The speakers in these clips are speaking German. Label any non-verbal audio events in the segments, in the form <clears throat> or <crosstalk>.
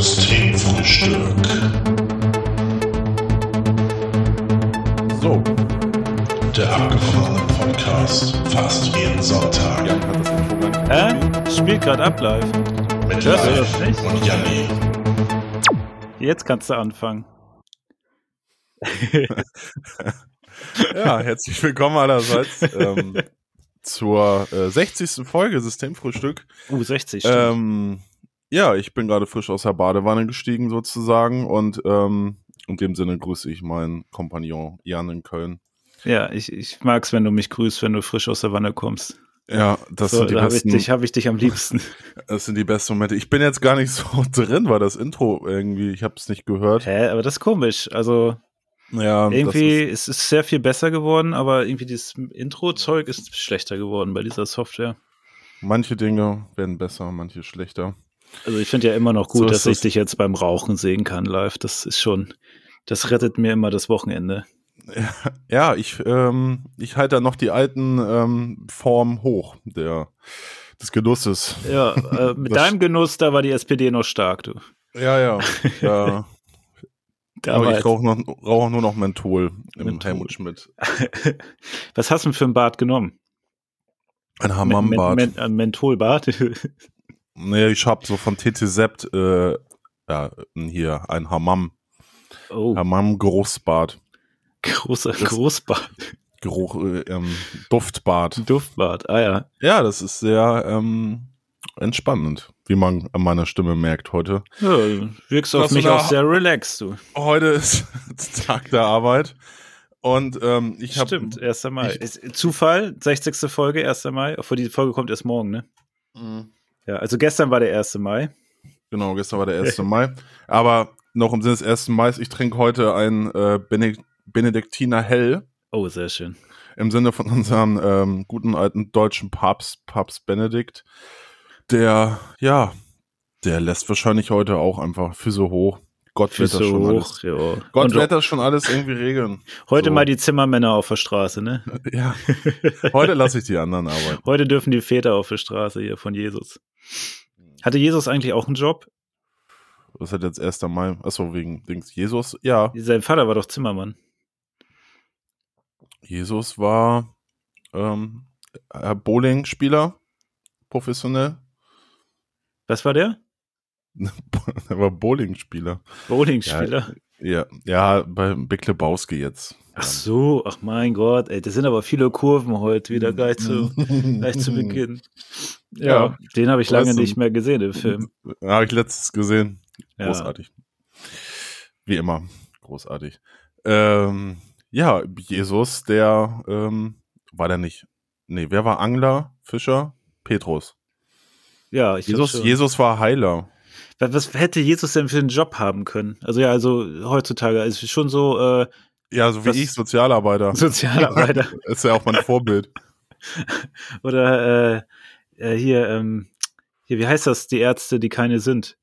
Systemfrühstück. So, Der abgefahrene Podcast. Fast jeden Sonntag. Jan hat das Intro. Hä? Spielt gerade ab live. Mit Hörst du das nicht? und Janni. Jetzt kannst du anfangen. <laughs> Ja, herzlich willkommen allerseits ähm, <laughs> zur äh, 60. Folge Systemfrühstück. Uh, 60. stimmt. Ähm, ja, ich bin gerade frisch aus der Badewanne gestiegen sozusagen und ähm, in dem Sinne grüße ich meinen Kompagnon Jan in Köln. ja, ich, ich mag's, wenn du mich grüßt, wenn du frisch aus der Wanne kommst. Ja, das so, sind die da habe ich, besten. dich- hab ich dich am liebsten. <laughs> Das sind die besten Momente. Ich bin jetzt gar nicht so <laughs> drin, weil das Intro irgendwie, ich habe es nicht gehört. Hä, aber das ist komisch. Also Ja, irgendwie das ist es sehr viel besser geworden, aber irgendwie dieses Intro-Zeug ist schlechter geworden bei dieser Software. ist, manche Dinge werden besser, manche schlechter. Also ich finde ja immer noch gut, So dass ich das. dich jetzt beim Rauchen sehen kann live. Das ist schon, das rettet mir immer das Wochenende. <laughs> Ja, ich, ähm, ich halte da noch die alten ähm, Formen hoch der, des Genusses. Ja, äh, <laughs> mit Das- deinem Genuss, da war die SPD noch stark, du. Ja, ja. <laughs> ja. Aber ich rauche noch, rauche nur noch Menthol im Menthol. Helmut Schmidt. Was hast du denn für ein Bad genommen? Ein Hammambad. Men, Men, ein Mentholbad? Nee, ich hab so von TT Sept, äh, ja, hier, ein Hammam. oh, Hammam-Geruchsbad. großer das- Großbad. Geruch, äh, ähm, Duftbad. Duftbad, ah ja. Ja, das ist sehr ähm, entspannend, wie man an meiner Stimme merkt heute. ja wirkst auf mich auch sehr relaxed, du. Heute ist <laughs> Tag der Arbeit und ähm, ich habe Stimmt, 1. Mai. ich- Zufall, 60. Folge, 1. Mai. Obwohl die Folge kommt erst morgen, ne? Ja, also gestern war der 1. Mai. Genau, gestern war der <laughs> 1. Mai. Aber noch im Sinne des 1. Mai, ich trinke heute ein äh, Bene Benediktiner Hell Oh, sehr schön. im Sinne von unserem ähm, guten alten deutschen Papst, Papst Benedikt. Der, ja, der lässt wahrscheinlich heute auch einfach Füße hoch. Gott wird das Füße schon hoch, alles. ja. Gott Und wird das schon alles irgendwie regeln. heute so. mal die Zimmermänner auf der Straße, ne? Ja, <laughs> heute lasse ich die anderen arbeiten. Heute dürfen die Väter auf der Straße hier von Jesus. Hatte Jesus eigentlich auch einen Job? Was hat jetzt 1. Mai? Achso, wegen Dings. Jesus, ja. Sein Vater war doch Zimmermann. Jesus war ähm, äh, Bowling-Spieler, professionell. Was war der? <laughs> er war Bowling-Spieler. Bowlingspieler. Ja, ja, bei Big Lebowski jetzt. Ach so, ach mein Gott, ey, das sind aber viele Kurven heute wieder gleich zu, gleich zu Beginn. Ja, <laughs> Ja. den habe ich lange nicht mehr gesehen im Film. Habe ich letztes gesehen. Ja. Großartig. Wie immer. Großartig. Ähm, ja, Jesus, der ähm, war der nicht. Nee, wer war Angler? Fischer? Petrus. Ja, ich Jesus. Jesus war Heiler. Was, hätte Jesus denn für einen Job haben können? Also ja, also heutzutage ist schon so äh, Ja, so wie Was- ich, Sozialarbeiter. <laughs> Sozialarbeiter <laughs> ist ja auch mein Vorbild. <laughs> oder äh, äh, hier, ähm, hier, wie heißt das, die Ärzte, die keine sind?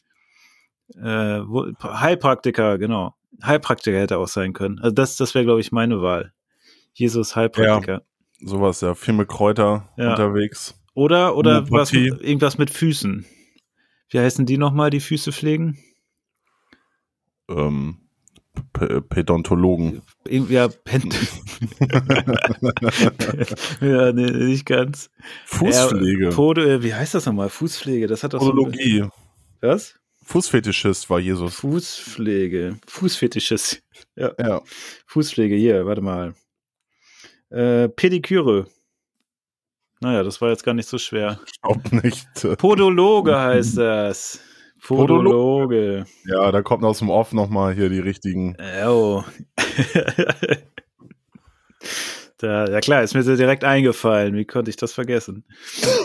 Äh, wo, Heilpraktiker, genau. Heilpraktiker hätte auch sein können. Also das, das wäre, glaube ich, meine Wahl. Jesus Heilpraktiker. Sowas, ja. Viel mit Kräuter Ja. unterwegs. Oder, oder was, irgendwas mit Füßen. Wie heißen die nochmal, die Füße pflegen? Ähm, Pädontologen. Irgendwie, ja, Pen <laughs> <laughs> ja, nee, nicht ganz. Fußpflege. Ja, Pode, äh, wie heißt das nochmal? Fußpflege, das hat doch Podologie. so. Was? Fußfetischist war Jesus. Fußpflege. Fußfetisches. <laughs> Ja, Ja. Fußpflege, hier, warte mal. Äh, Pediküre. Naja, das war jetzt gar nicht so schwer. Ich glaub nicht. Podologe heißt das. Podologe. Ja, da kommt aus dem Off nochmal hier die richtigen. Oh. <laughs> da, ja klar, ist mir so direkt eingefallen. Wie konnte ich das vergessen?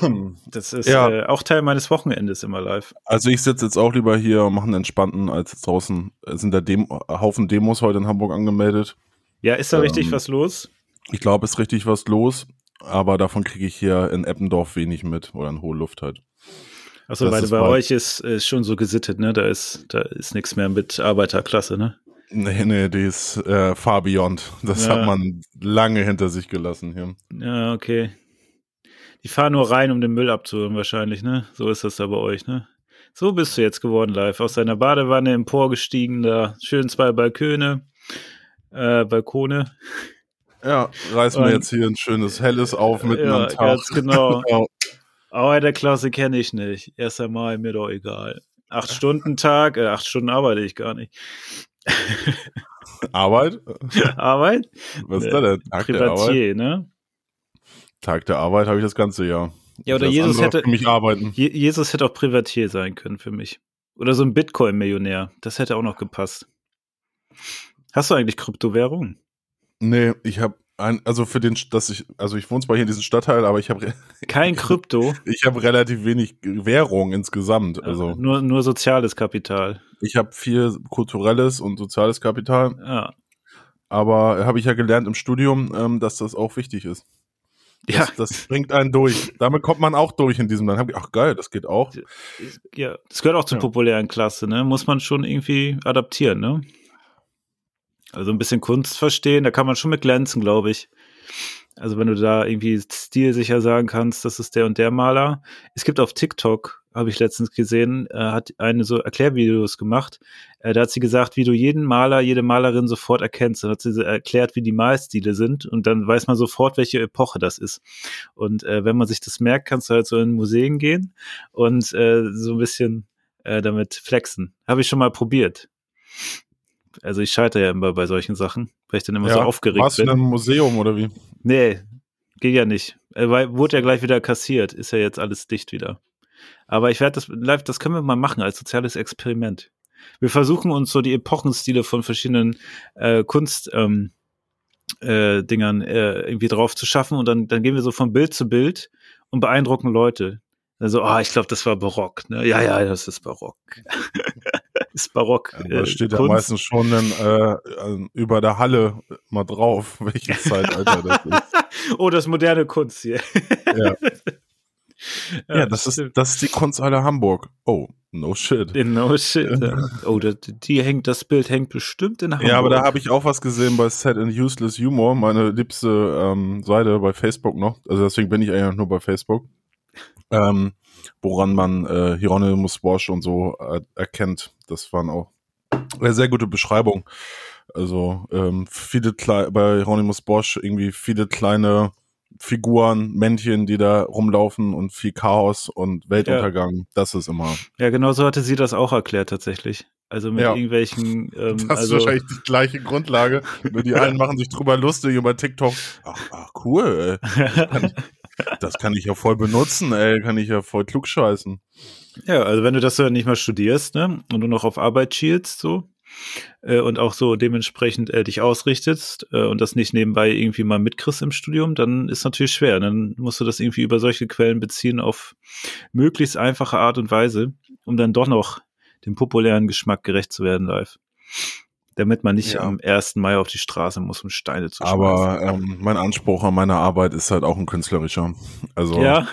<clears throat> Das ist Ja. äh, auch Teil meines Wochenendes immer live. Also ich sitze jetzt auch lieber hier und mache einen entspannten, als draußen Es sind da Dem Haufen Demos heute in Hamburg angemeldet. Ja, ist da Ähm, richtig was los? Ich glaube, es ist richtig was los, aber davon kriege ich hier in Eppendorf wenig mit oder in hohe Luft halt. Achso, weil bei euch ist, ist schon so gesittet, ne? Da ist, da ist nichts mehr mit Arbeiterklasse, ne? Nee, nee, die ist äh, far beyond. Das Ja. hat man lange hinter sich gelassen hier. Ja, okay. Die fahren nur rein, um den Müll abzuholen, wahrscheinlich, ne? So ist das da bei euch, ne? So bist du jetzt geworden live. Aus deiner Badewanne emporgestiegen, da schön zwei Balköne, äh, Balkone. Ja, reißen wir jetzt hier ein schönes Helles auf mitten ja, am Tag. ganz genau. <laughs> Aber der Klasse kenne ich nicht. Erst einmal mir doch egal. Acht Stunden Tag, äh, acht Stunden arbeite ich gar nicht. Arbeit? <laughs> Arbeit? Was ist da denn? Tag der Arbeit? Privatier, ne? Tag der Arbeit habe ich das ganze Jahr. Ja, oder Das Jesus hätte, Für mich arbeiten. Je Jesus hätte auch Privatier sein können für mich. Oder so ein Bitcoin-Millionär. Das hätte auch noch gepasst. Hast du eigentlich Kryptowährung? Nee, ich habe ein, also für den, dass ich, also ich wohne zwar hier in diesem Stadtteil, aber ich habe <laughs> Kein Krypto, ich habe relativ wenig Währung insgesamt. Also nur, nur soziales Kapital. ich habe viel kulturelles und soziales Kapital, Ja. aber habe ich ja gelernt im Studium, ähm, dass das auch wichtig ist. Das, Ja, das bringt einen durch. Damit kommt man auch durch in diesem Land. Ich, Ach geil, das geht auch. ja, das gehört auch zur Ja. populären Klasse, ne? Muss man schon irgendwie adaptieren, ne? Also ein bisschen Kunst verstehen, da kann man schon mit glänzen, glaube ich. Also wenn du da irgendwie stilsicher sagen kannst, das ist der und der Maler. Es gibt auf TikTok, habe ich letztens gesehen, äh, hat eine so Erklärvideos gemacht. Äh, da hat sie gesagt, wie du jeden Maler, jede Malerin sofort erkennst. Dann hat sie erklärt, wie die Malstile sind und dann weiß man sofort, welche Epoche das ist. Und äh, wenn man sich das merkt, kannst du halt so in Museen gehen und äh, so ein bisschen äh, damit flexen. Habe ich schon mal probiert. Also ich scheitere ja immer bei solchen Sachen, weil ich dann immer so aufgeregt warst bin. du in einem Museum oder wie? Nee, geht ja nicht. Äh, Weil wurde ja gleich wieder kassiert. Ist ja jetzt alles dicht wieder. Aber ich werde das live, das können wir mal machen als soziales Experiment. Wir versuchen uns so die Epochenstile von verschiedenen äh, Kunst ähm, äh, Dingern äh, irgendwie drauf zu schaffen und dann, dann gehen wir so von Bild zu Bild und beeindrucken Leute. Also, ah, ich glaube, das war barock. Ne? Ja, ja, das ist barock. <laughs> ist barock. Ja, da äh, steht ja Kunst. meistens schon dann, äh, äh, über der Halle mal drauf, <laughs> welches Zeitalter das ist. <laughs> oh, das moderne Kunst hier. Ja. <laughs> Ja, das ist, das ist die Kunsthalle Hamburg. Oh, no shit. No shit. Ja. Oh, das, die hängt, das Bild hängt bestimmt in Hamburg. Ja, aber da habe ich auch was gesehen bei Set and Useless Humor, meine liebste ähm, Seite bei Facebook noch. Also deswegen bin ich eigentlich nur bei Facebook. Ähm, woran man äh, Hieronymus Bosch und so äh, erkennt. Das waren auch eine sehr gute Beschreibung. Also ähm, viele bei Hieronymus Bosch irgendwie viele kleine Figuren, Männchen, die da rumlaufen und viel Chaos und Weltuntergang. Das ist immer. Ja, genau so hatte sie das auch erklärt tatsächlich. Also mit Ja. irgendwelchen, ähm, Das also ist wahrscheinlich die gleiche Grundlage. Nur die <laughs> einen machen sich drüber lustig über TikTok. Ach, ach cool, ey. Das kann ich ja voll benutzen, ey. Kann ich ja voll klugscheißen. Ja, also wenn du das so nicht mal studierst, ne, und du noch auf Arbeit schielst, so, äh, und auch so dementsprechend äh, dich ausrichtest äh, und das nicht nebenbei irgendwie mal mitkriegst im Studium, dann ist natürlich schwer. Dann musst du das irgendwie über solche Quellen beziehen auf möglichst einfache Art und Weise, um dann doch noch dem populären Geschmack gerecht zu werden live. Damit man nicht Ja. am 1. Mai auf die Straße muss, um Steine zu schmeißen. Aber ähm, mein Anspruch an meine Arbeit ist halt auch ein künstlerischer. Also ja,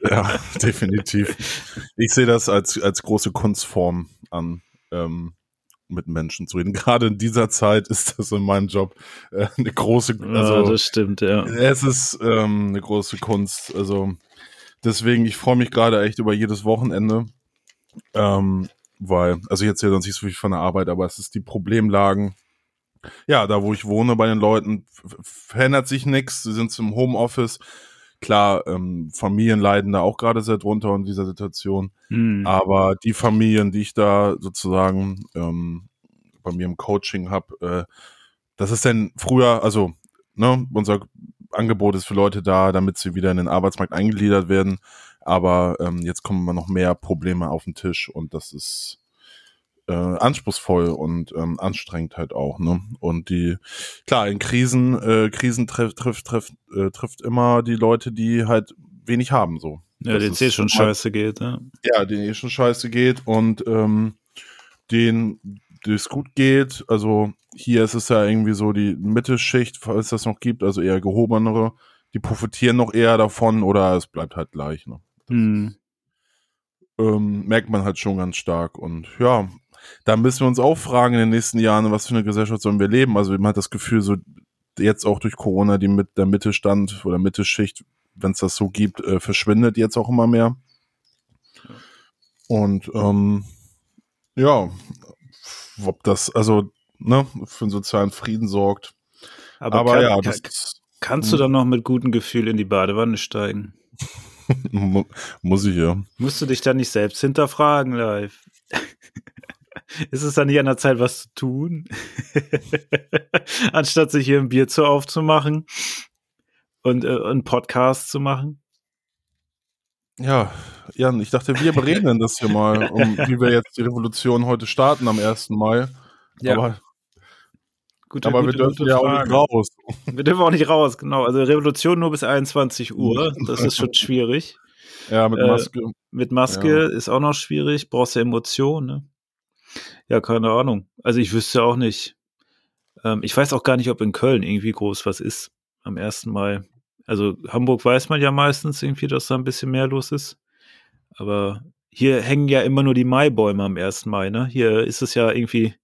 <laughs> ja definitiv. Ich sehe das als, als große Kunstform an, ähm, mit Menschen zu reden. <laughs> Gerade in dieser Zeit ist das in meinem Job äh, eine große, also ja, das stimmt, ja. Es ist ähm, eine große Kunst. Also deswegen, ich freue mich gerade echt über jedes Wochenende. Ähm, weil, also jetzt ja sonst nicht so viel von der Arbeit, aber es ist die Problemlagen. Ja, da wo ich wohne bei den Leuten, verändert sich nichts. Sie sind im Homeoffice. Klar, ähm, Familien leiden da auch gerade sehr drunter in dieser Situation. Hm. Aber die Familien, die ich da sozusagen ähm, bei mir im Coaching habe, äh, das ist denn früher, also ne, unser Angebot ist für Leute da, damit sie wieder in den Arbeitsmarkt eingegliedert werden. Aber ähm, jetzt kommen immer noch mehr Probleme auf den Tisch und das ist äh, anspruchsvoll und ähm, anstrengend halt auch. Ne? Und die, klar, in Krisen, äh, Krisen trifft trifft trifft äh, trifft immer die Leute, die halt wenig haben so. Ja, Das den ist eh schon scheiße geht, ja. ja, denen eh schon scheiße geht und ähm, denen es gut geht. Also hier ist es ja irgendwie so die Mittelschicht, falls das noch gibt, also eher gehobenere, die profitieren noch eher davon oder es bleibt halt gleich. Ne? Hm. Ähm, merkt man halt schon ganz stark. Und ja, da müssen wir uns auch fragen in den nächsten Jahren, was für eine Gesellschaft sollen wir leben. Also man hat das Gefühl, so jetzt auch durch Corona, die mit der Mittelstand oder Mittelschicht, wenn es das so gibt, äh, verschwindet jetzt auch immer mehr. Und ähm, ja, ob das also ne, für einen sozialen Frieden sorgt. Aber, Aber kann, ja, kann, das kannst du hm. dann noch mit gutem Gefühl in die Badewanne steigen? Mu- muss ich ja. Musst du dich dann nicht selbst hinterfragen live? <laughs> Ist es dann nicht an der Zeit, was zu tun? <laughs> Anstatt sich hier ein Bier zu aufzumachen und äh, einen Podcast zu machen? Ja, Jan, ich dachte, wir <laughs> bereden das hier mal, um wie wir jetzt die Revolution heute starten am 1. Mai. Ja. Aber, Gute, aber wir gute, dürfen gute ja auch nicht raus. <laughs> Wir dürfen auch nicht raus, genau. Also Revolution nur bis 21 Uhr. Das ist schon <laughs> schwierig. Ja, mit Äh, Maske. Mit Maske ist auch noch schwierig. Brauchst ja Emotionen, ne? Ja, keine Ahnung. Also ich wüsste auch nicht. Ähm, ich weiß auch gar nicht, ob in Köln irgendwie groß was ist am 1. Mai. Also Hamburg weiß man ja meistens irgendwie, dass da ein bisschen mehr los ist. Aber hier hängen ja immer nur die Maibäume am 1. Mai, ne? Hier ist es ja irgendwie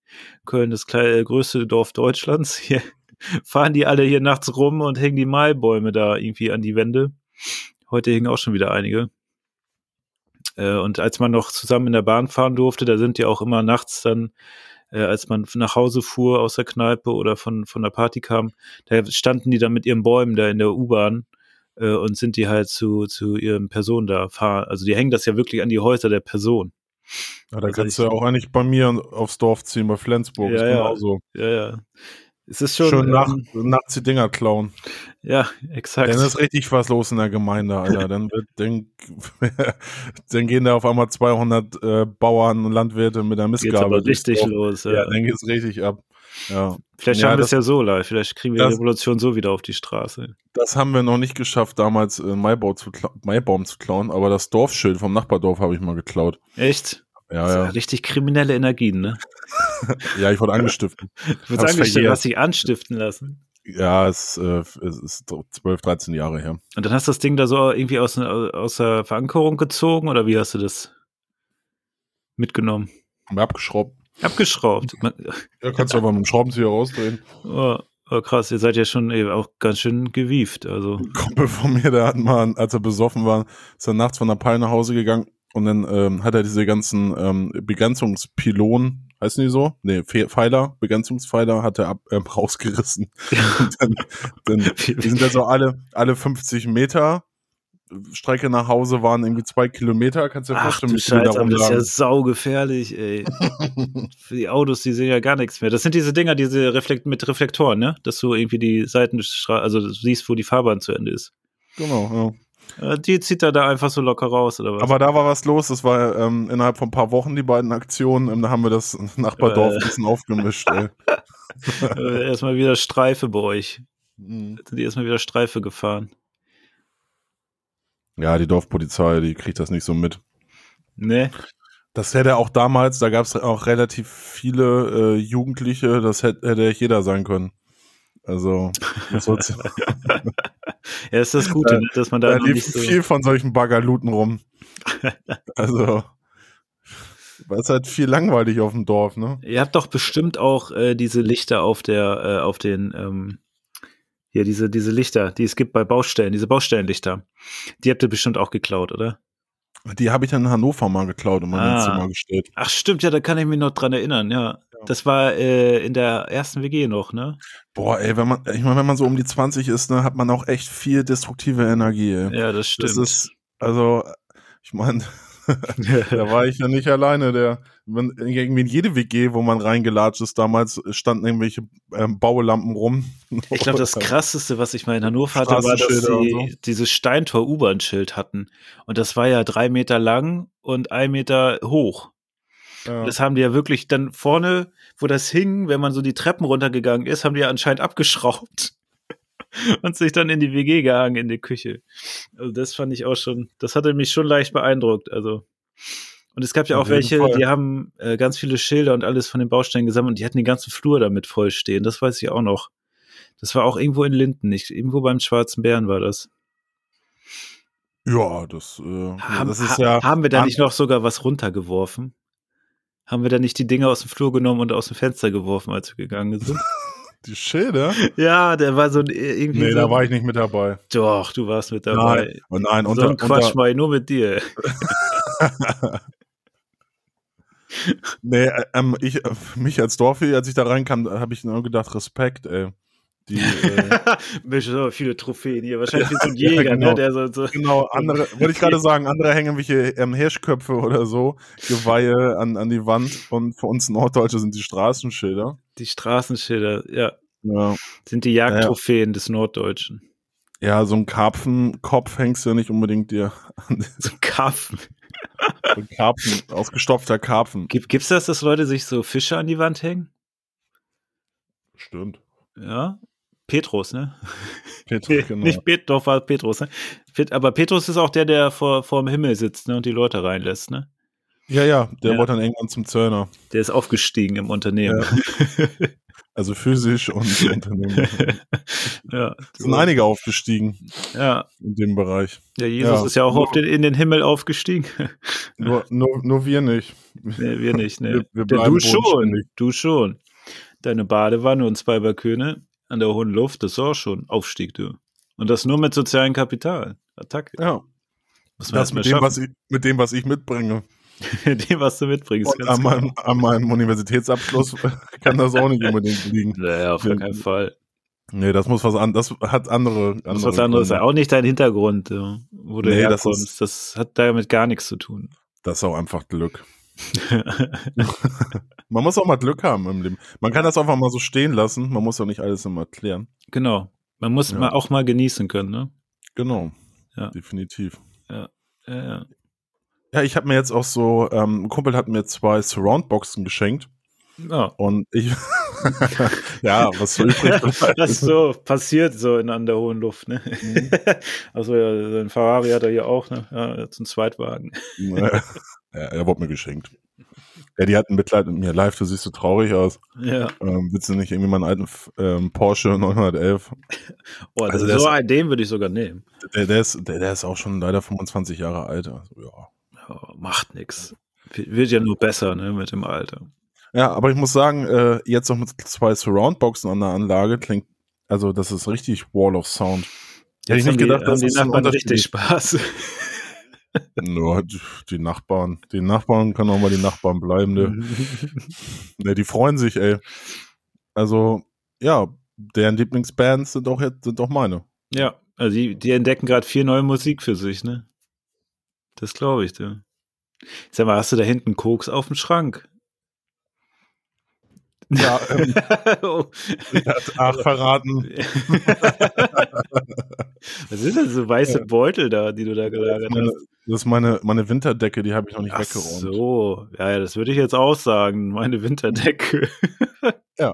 Köln das äh, größte Dorf Deutschlands. <laughs> Hier fahren die alle hier nachts rum und hängen die Maibäume da irgendwie an die Wände. Heute hingen auch schon wieder einige. Äh, und als man noch zusammen in der Bahn fahren durfte, da sind die auch immer nachts dann, äh, als man nach Hause fuhr aus der Kneipe oder von, von der Party kam, da standen die dann mit ihren Bäumen da in der U-Bahn und sind die halt zu, zu ihren Personen da fahren. Also die hängen das ja wirklich an die Häuser der Person. Ja, da also kannst du ja auch eigentlich bei mir aufs Dorf ziehen, bei Flensburg. Ja, ist genauso. Ja, ja. Es ist schon, Schön nach, ähm, nachts die Dinger klauen. ja, exakt. Dann ist richtig was los in der Gemeinde, Alter. <laughs> Dann, wird, dann, <laughs> dann gehen da auf einmal 200 äh, Bauern und Landwirte mit der Geht's Mistgabel. aber durchs richtig Dorf. los. Ja. Ja, dann geht's richtig ab. Ja, Vielleicht Ja, haben wir es ja so live. Vielleicht kriegen wir die das- Revolution so wieder auf die Straße. das haben wir noch nicht geschafft, damals äh, Maibau zu Maibaum zu klauen, aber das Dorfschild vom Nachbardorf habe ich mal geklaut. Echt? Ja, Das ist ja. Richtig kriminelle Energien, ne? <laughs> Ja, ich wurde angestiftet. Du angestellt, verjährt. hast dich anstiften lassen. Ja, es, äh, es ist 12, 13 Jahre her. Und dann hast du das Ding da so irgendwie aus, aus der Verankerung gezogen oder wie hast du das mitgenommen? Abgeschraubt. Abgeschraubt. <laughs> Man- Ja, kannst du aber mit dem Schraubenzieher rausdrehen. Oh, oh krass, ihr seid ja schon eben auch ganz schön gewieft. Also, Ein Kumpel von mir, der hat mal, als er besoffen war, ist er nachts von der Peil nach Hause gegangen und dann ähm, hat er diese ganzen ähm, Begrenzungspylonen, heißen die so? Nee, Fe- Pfeiler, Begrenzungspfeiler hat er ab, ähm, <laughs> rausgerissen. und dann, dann, <laughs> die sind ja so alle, alle 50 Meter. Strecke nach Hause waren irgendwie zwei Kilometer, kannst du dir vorstellen, wie viele da das ist ja saugefährlich, ey. <laughs> Für die Autos, die sehen ja gar nichts mehr. Das sind diese Dinger, diese Reflekt mit Reflektoren, ne? Dass du irgendwie die Seitenstraße, also du siehst, wo die Fahrbahn zu Ende ist. Genau, ja. Äh, Die zieht er da einfach so locker raus, oder was? Aber da war was los. Das war ähm, innerhalb von ein paar Wochen die beiden Aktionen. Ähm, Da haben wir das Nachbardorf Äh. ein bisschen aufgemischt. <laughs> Äh, erstmal wieder Streife bei euch. Mhm. Sind die erstmal wieder Streife gefahren. Ja, die Dorfpolizei, die kriegt das nicht so mit. Ne? Das hätte auch damals, da gab es auch relativ viele äh, Jugendliche, das hätte, hätte jeder sein können. Also, das <laughs> Ja, ist das Gute, ne? dass man da da noch nicht so. viel von solchen Baggerluten rum. <laughs> Also, war es halt viel langweilig auf dem Dorf, ne? Ihr habt doch bestimmt auch äh, diese Lichter auf der, äh, auf den, ähm, hier, diese, diese Lichter, die es gibt bei Baustellen, diese Baustellenlichter. Die habt ihr bestimmt auch geklaut, oder? Die habe ich dann in Hannover mal geklaut und mal Ah. ins Zimmer gestellt. Ach, stimmt, ja, da kann ich mich noch dran erinnern, ja. Das war äh, in der ersten WG noch, ne? Boah, ey, wenn man, ich meine, wenn man so um die 20 ist, ne, hat man auch echt viel destruktive Energie, ey. Ja, das stimmt. Das ist, also, ich meine, da war ich ja nicht alleine. Der, wenn, irgendwie in jede WG, wo man reingelatscht ist, damals standen irgendwelche ähm, Baulampen rum. Ich glaube, das <laughs> krasseste, was ich mal in Hannover hatte, war, dass sie so. dieses Steintor-U-Bahn-Schild hatten. Und das war ja drei Meter lang und ein Meter hoch. Ja. Das haben die ja wirklich dann vorne, wo das hing, wenn man so die Treppen runtergegangen ist, haben die ja anscheinend abgeschraubt und sich dann in die WG gehangen in die Küche. Also das fand ich auch schon, das hatte mich schon leicht beeindruckt. Also und es gab ja auch welche, Fall. die haben äh, ganz viele Schilder und alles von den Baustellen gesammelt und die hatten den ganzen Flur damit vollstehen. Das weiß ich auch noch. Das war auch irgendwo in Linden, nicht irgendwo beim Schwarzen Bären war das. ja, das, äh, Haben, das ist ja. haben wir da nicht noch sogar was runtergeworfen? Haben wir da nicht die Dinge aus dem Flur genommen und aus dem Fenster geworfen, als wir gegangen sind? <laughs> Die Schilder? ja, der war so ein- irgendwie. Nee, so, da war ich nicht mit dabei. Doch, du warst mit dabei. Nein, oh nein, so unter, ein Quatsch unter, mal nur mit dir. <laughs> Nee, äh, ähm, ich, äh, mich als Dorfi, als ich da reinkam, habe ich nur gedacht, Respekt, ey. Die, <laughs> äh, so viele Trophäen hier. Wahrscheinlich wie so ein <laughs> Ja, Jäger, genau. ne? Der so, so genau, andere, wollte ich gerade sagen, andere hängen irgendwelche ähm, Hirschköpfe oder so, Geweihe an, an die Wand und für uns Norddeutsche sind die Straßenschilder. Die Straßenschilder, ja, Ja. sind die Jagdtrophäen des Norddeutschen. Ja, so ein Karpfenkopf hängst du ja nicht unbedingt dir an <laughs> So ein Karpfen. so ein Karpfen, ausgestopfter Karpfen. Gibt, gibt's das, dass Leute sich so Fische an die Wand hängen? Stimmt. Ja. Petrus, ne? Petrus, <laughs> genau. Nicht Pet doch war Petrus, ne? Aber Petrus ist auch der, der vor, vor dem Himmel sitzt, ne? Und die Leute reinlässt, ne? Ja, ja, der Ja. wollte dann irgendwann zum Zöllner. Der ist aufgestiegen im Unternehmen. <laughs> Also physisch und Unternehmen. <laughs> ja. Es sind einige aufgestiegen Ja. in dem Bereich. Ja, Jesus Ja. ist ja auch auf den, in den Himmel aufgestiegen. <laughs> Nur, nur, nur wir nicht. nee, wir nicht, ne? Wir- wir bleiben du schon, du schon. Deine Badewanne und zwei Balköne an der hohen Luft, das ist auch schon Aufstieg, du. Und das nur mit sozialem Kapital. Attacke. Ja, Muss man das mit dem, was ich, mit dem, was ich mitbringe. <laughs> dem, was du mitbringst. An, genau. meinem, an meinem Universitätsabschluss <laughs> kann das auch nicht unbedingt liegen. <laughs> Naja, auf gar keinen Fall. Nee, das muss was an, das hat andere. Das ist was anderes. Gründe. Auch nicht dein Hintergrund, wo du Nee, das herkommst. Das, hat damit gar nichts zu tun. Das ist auch einfach Glück. Man muss auch mal Glück haben im Leben. Man kann das einfach mal so stehen lassen. Man muss ja nicht alles immer erklären. genau. Man muss Ja. mal auch mal genießen können, ne? Genau. Ja. Definitiv. Ja, ja. Ja, ich habe mir jetzt auch so, ähm, ein Kumpel hat mir zwei Surround-Boxen geschenkt ja. und ich, <laughs> ja, was so übrig <laughs> bleibt. Das so passiert so in an der hohen Luft, ne? Mhm. <laughs> Also ja, sein Ferrari hat er hier auch, ne? Ja, ein Zweitwagen. ja, er wurde mir geschenkt. Ja, die hatten Mitleid mit mir. Live, du siehst so traurig aus. Ja. Ähm, willst du nicht irgendwie meinen alten ähm, Porsche 911? Oh, Also also so ist- einen, den würde ich sogar nehmen. Der, der, ist, der, der ist auch schon leider 25 Jahre alt. Also, ja. Macht nix. Wird ja nur besser, ne, mit dem Alter. Ja, aber ich muss sagen, äh, jetzt noch mit zwei Surround-Boxen an der Anlage klingt, also das ist richtig Wall of Sound. Hätte ich nicht gedacht, die, dass die Nachbarn richtig Spaß. <laughs> Nur die, die Nachbarn. Die Nachbarn können auch mal die Nachbarn bleiben. Ne? <laughs> ne, die freuen sich, ey. Also, ja, deren Lieblingsbands sind auch jetzt, sind auch meine. ja, also die, die entdecken gerade viel neue Musik für sich, ne? Das glaube ich, du. Sag mal, hast du da hinten Koks auf dem Schrank? Ja, ähm, <laughs> oh. hat Ach verraten. <laughs> Was sind denn so weiße Beutel da, die du da gelagert meine, hast? das ist meine, meine Winterdecke, die habe ich noch nicht Ach weggeräumt. so, ja, ja, das würde ich jetzt auch sagen, meine Winterdecke. Ja,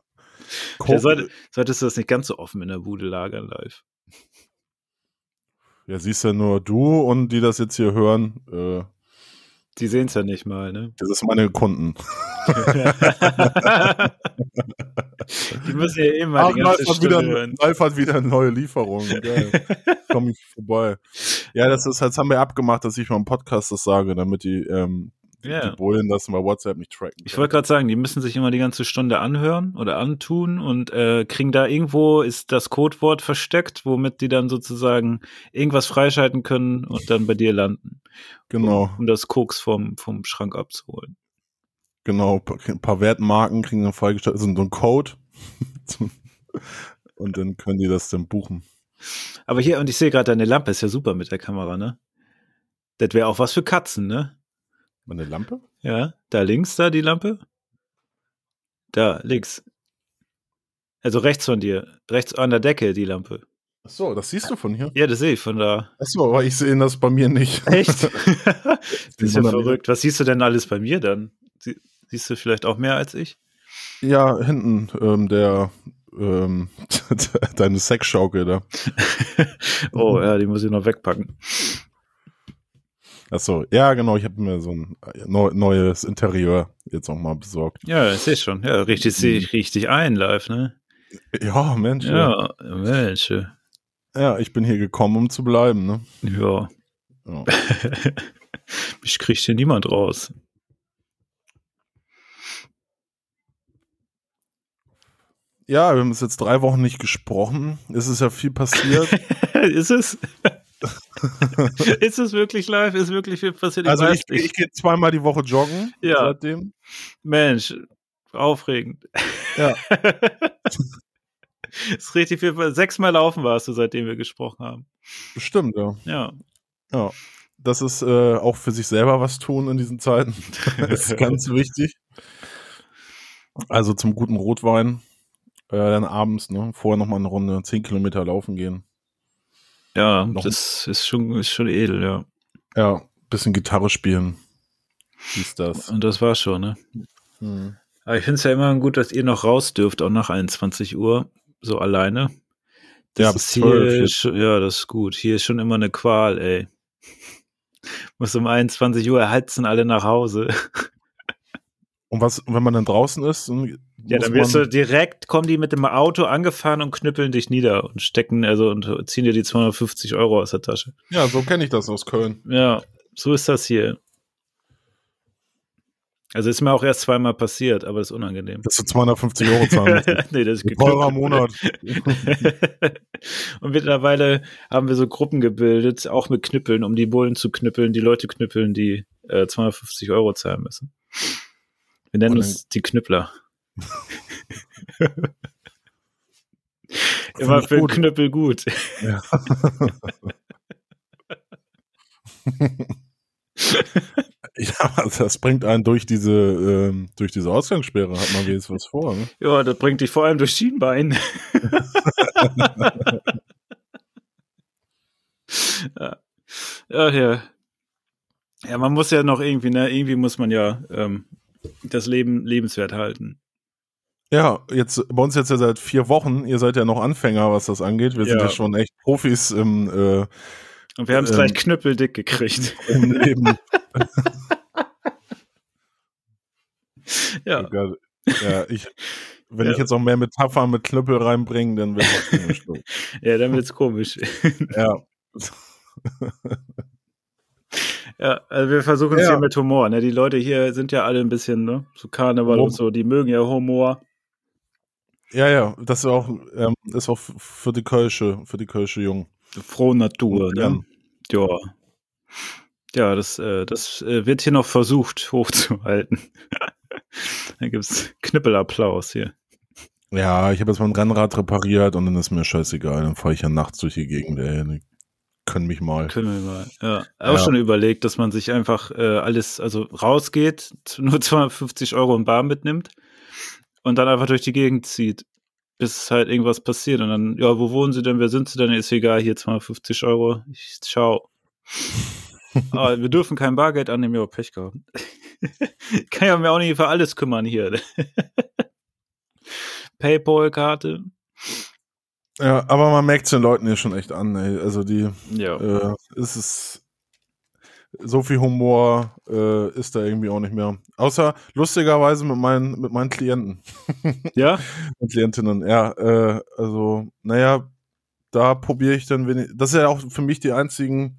<laughs> sollte, solltest du das nicht ganz so offen in der Bude lagern live? Ja, siehst ja nur du und die das jetzt hier hören. Äh, Die sehen es ja nicht mal, ne? das ist meine Kunden. <laughs> <laughs> die müssen ja eh mal die ganze hat, Stunde wieder, hören. Ralf hat wieder eine neue Lieferung. Geil. Komm ich vorbei. Ja, das ist, das haben wir abgemacht, dass ich mal im Podcast das sage, damit die, ähm, Ja. die Bullen das bei WhatsApp nicht tracken. Ich wollte gerade sagen, die müssen sich immer die ganze Stunde anhören oder antun und äh, kriegen da irgendwo ist das Codewort versteckt, womit die dann sozusagen irgendwas freischalten können und dann bei dir landen, genau, um, um das Koks vom, vom Schrank abzuholen. genau. Ein paar Wertmarken kriegen dann freigestellt, also so ein Code. <laughs> und dann können die das dann buchen. Aber hier, und ich sehe gerade, deine Lampe ist ja super mit der Kamera, ne? Das wäre auch was für Katzen, ne? Meine Lampe? Ja, da links, da die Lampe. Da, links. Also rechts von dir. Rechts an der Decke die Lampe. Ach so, das siehst du von hier? Ja, das sehe ich von da. Ach so, aber ich sehe das bei mir nicht. Echt? das ist ja verrückt. Was siehst du denn alles bei mir dann? Sie, siehst du vielleicht auch mehr als ich? Ja, hinten, ähm, der, ähm, <laughs> deine Sexschaukel da. <laughs> oh, ja, die muss ich noch wegpacken. Ach so, ja, genau, ich habe mir so ein äh, neu, neues Interieur jetzt auch mal besorgt. Ja, ich sehe schon. Ja, richtig, sehe ich richtig ein live, ne? Ja, Mensch. Ja. Ja, Mensch. ja, ich bin hier gekommen, um zu bleiben, ne? Ja. Ja. <laughs> Mich kriegt hier niemand raus. ja, wir haben es jetzt drei Wochen nicht gesprochen. Es ist ja viel passiert. <laughs> ist es? <laughs> ist es wirklich live? Ist wirklich viel passiert? Also weiß ich, nicht. ich gehe zweimal die Woche joggen Ja. seitdem. Mensch, aufregend. Ja. <laughs> ist richtig viel. Sechsmal laufen warst du, seitdem wir gesprochen haben. Stimmt, ja. Ja. Ja. Das ist äh, auch für sich selber was tun in diesen Zeiten. <laughs> das ist ganz wichtig. Also zum guten Rotwein. Äh, dann abends, ne? Vorher nochmal eine Runde, 10 Kilometer laufen gehen. Ja, Noch- das ist schon, ist schon edel, ja. Ja, bisschen Gitarre spielen. Wie ist das? Und das war schon, ne? Hm. Aber ich finde es ja immer gut, dass ihr noch raus dürft, auch nach 21 Uhr, so alleine. Das Ja, bis hier 12 jetzt. schon, ja, das ist gut. Hier ist schon immer eine Qual, ey. <laughs> Muss um 21 Uhr heizen alle nach Hause. <laughs> Und was, wenn man dann draußen ist, Ja, dann wirst du direkt, kommen die mit dem Auto angefahren und knüppeln dich nieder und stecken, also und ziehen dir die 250 Euro aus der Tasche. Ja, so kenne ich das aus Köln. Ja, so ist das hier. Also ist mir auch erst zweimal passiert, aber das ist unangenehm. Dass du 250 Euro zahlen musst. <laughs> nee, das ist teurer. Monat. <laughs> und mittlerweile haben wir so Gruppen gebildet, auch mit Knüppeln, um die Bullen zu knüppeln, die Leute knüppeln, die äh, 250 Euro zahlen müssen. Wir nennen uns die Knüppler. Immer für den gut. Knüppel gut. Ja. <laughs> ja, das bringt einen durch diese, ähm, durch diese Ausgangssperre, hat man wenigstens was vor. Ne? Ja, das bringt dich vor allem durch Schienbein. <laughs> ja. ja, ja. Ja, man muss ja noch irgendwie, ne, irgendwie muss man ja ähm, das Leben lebenswert halten. Ja, jetzt bei uns jetzt ja seit vier Wochen. Ihr seid ja noch Anfänger, was das angeht. Wir sind Ja. ja schon echt Profis im, äh, Und wir haben es Ähm. gleich knüppeldick gekriegt. im Leben. <laughs> ja. Ja, ja ich, wenn Ja. ich jetzt noch mehr Metaphern mit Knüppel reinbringe, dann wird es komisch. ja, dann wird's komisch. <laughs> ja. ja, also wir versuchen es Ja. hier mit Humor. Ne? Die Leute hier sind ja alle ein bisschen, ne, so Karneval Hum- und so, die mögen ja Humor. Ja, ja, das ist auch, ähm, ist auch für die Kölsche, für die Kölsche Jungen. Frohe Natur, ne? gern. Ja. Ja, das, äh, das äh, wird hier noch versucht <laughs> hochzuhalten. <laughs> da gibt's Knüppelapplaus hier. Ja, ich habe jetzt mein Rennrad repariert und dann ist mir scheißegal. Dann fahre ich ja nachts durch die Gegend, ey. Können mich mal. Können wir mal. Ja, auch Ja. schon überlegt, dass man sich einfach äh, alles, also rausgeht, <laughs> nur 250 Euro in Bar mitnimmt und dann einfach durch die Gegend zieht, bis halt irgendwas passiert. Und dann, ja, wo wohnen Sie denn? Wer sind Sie denn? Ist egal, hier 250 Euro. Ich schau. <laughs> Aber wir dürfen kein Bargeld annehmen, ja, Pech gehabt. <laughs> Kann ja mir auch nicht für alles kümmern hier. <laughs> Paypal-Karte. Ja, aber man merkt es den Leuten hier schon echt an, ey. Also die, Ja. äh, ist es so viel Humor äh, ist da irgendwie auch nicht mehr. Außer lustigerweise mit meinen, mit meinen Klienten <laughs> <laughs> Ja? und Klientinnen. Ja, äh, also, naja, da probiere ich dann wenig. Das ist ja auch für mich die einzigen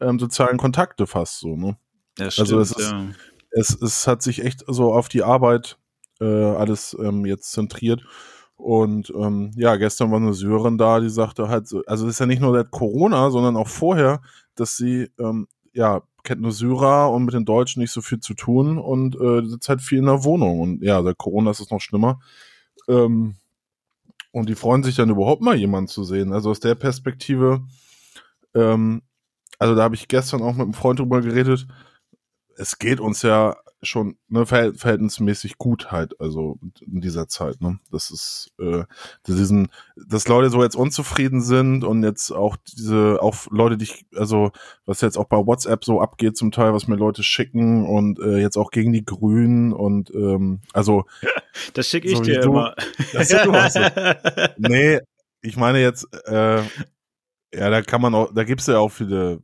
ähm, sozialen Kontakte fast so, ne? Ja, stimmt. Also es ist- ja. es, es hat sich echt so auf die Arbeit äh, alles ähm, jetzt zentriert. Und ähm, ja, gestern war eine Syrerin da, die sagte halt so, also es ist ja nicht nur seit Corona, sondern auch vorher, dass sie, ähm, ja, kennt nur Syrer und mit den Deutschen nicht so viel zu tun und äh, sitzt halt viel in der Wohnung. Und ja, seit Corona ist es noch schlimmer. Ähm, und die freuen sich dann überhaupt mal jemanden zu sehen. Also aus der Perspektive, ähm, also da habe ich gestern auch mit einem Freund drüber geredet, es geht uns ja schon ne, verhält, verhältnismäßig gut halt, also in dieser Zeit, ne? Das ist, äh, diesen, dass Leute so jetzt unzufrieden sind und jetzt auch diese, auch Leute, die ich, also was jetzt auch bei WhatsApp so abgeht zum Teil, was mir Leute schicken und äh, jetzt auch gegen die Grünen und ähm, also <laughs> Das schicke ich So dir du. immer. <laughs> Das du <laughs> also. nee, ich meine jetzt, äh, ja, da kann man auch, da gibt's ja auch viele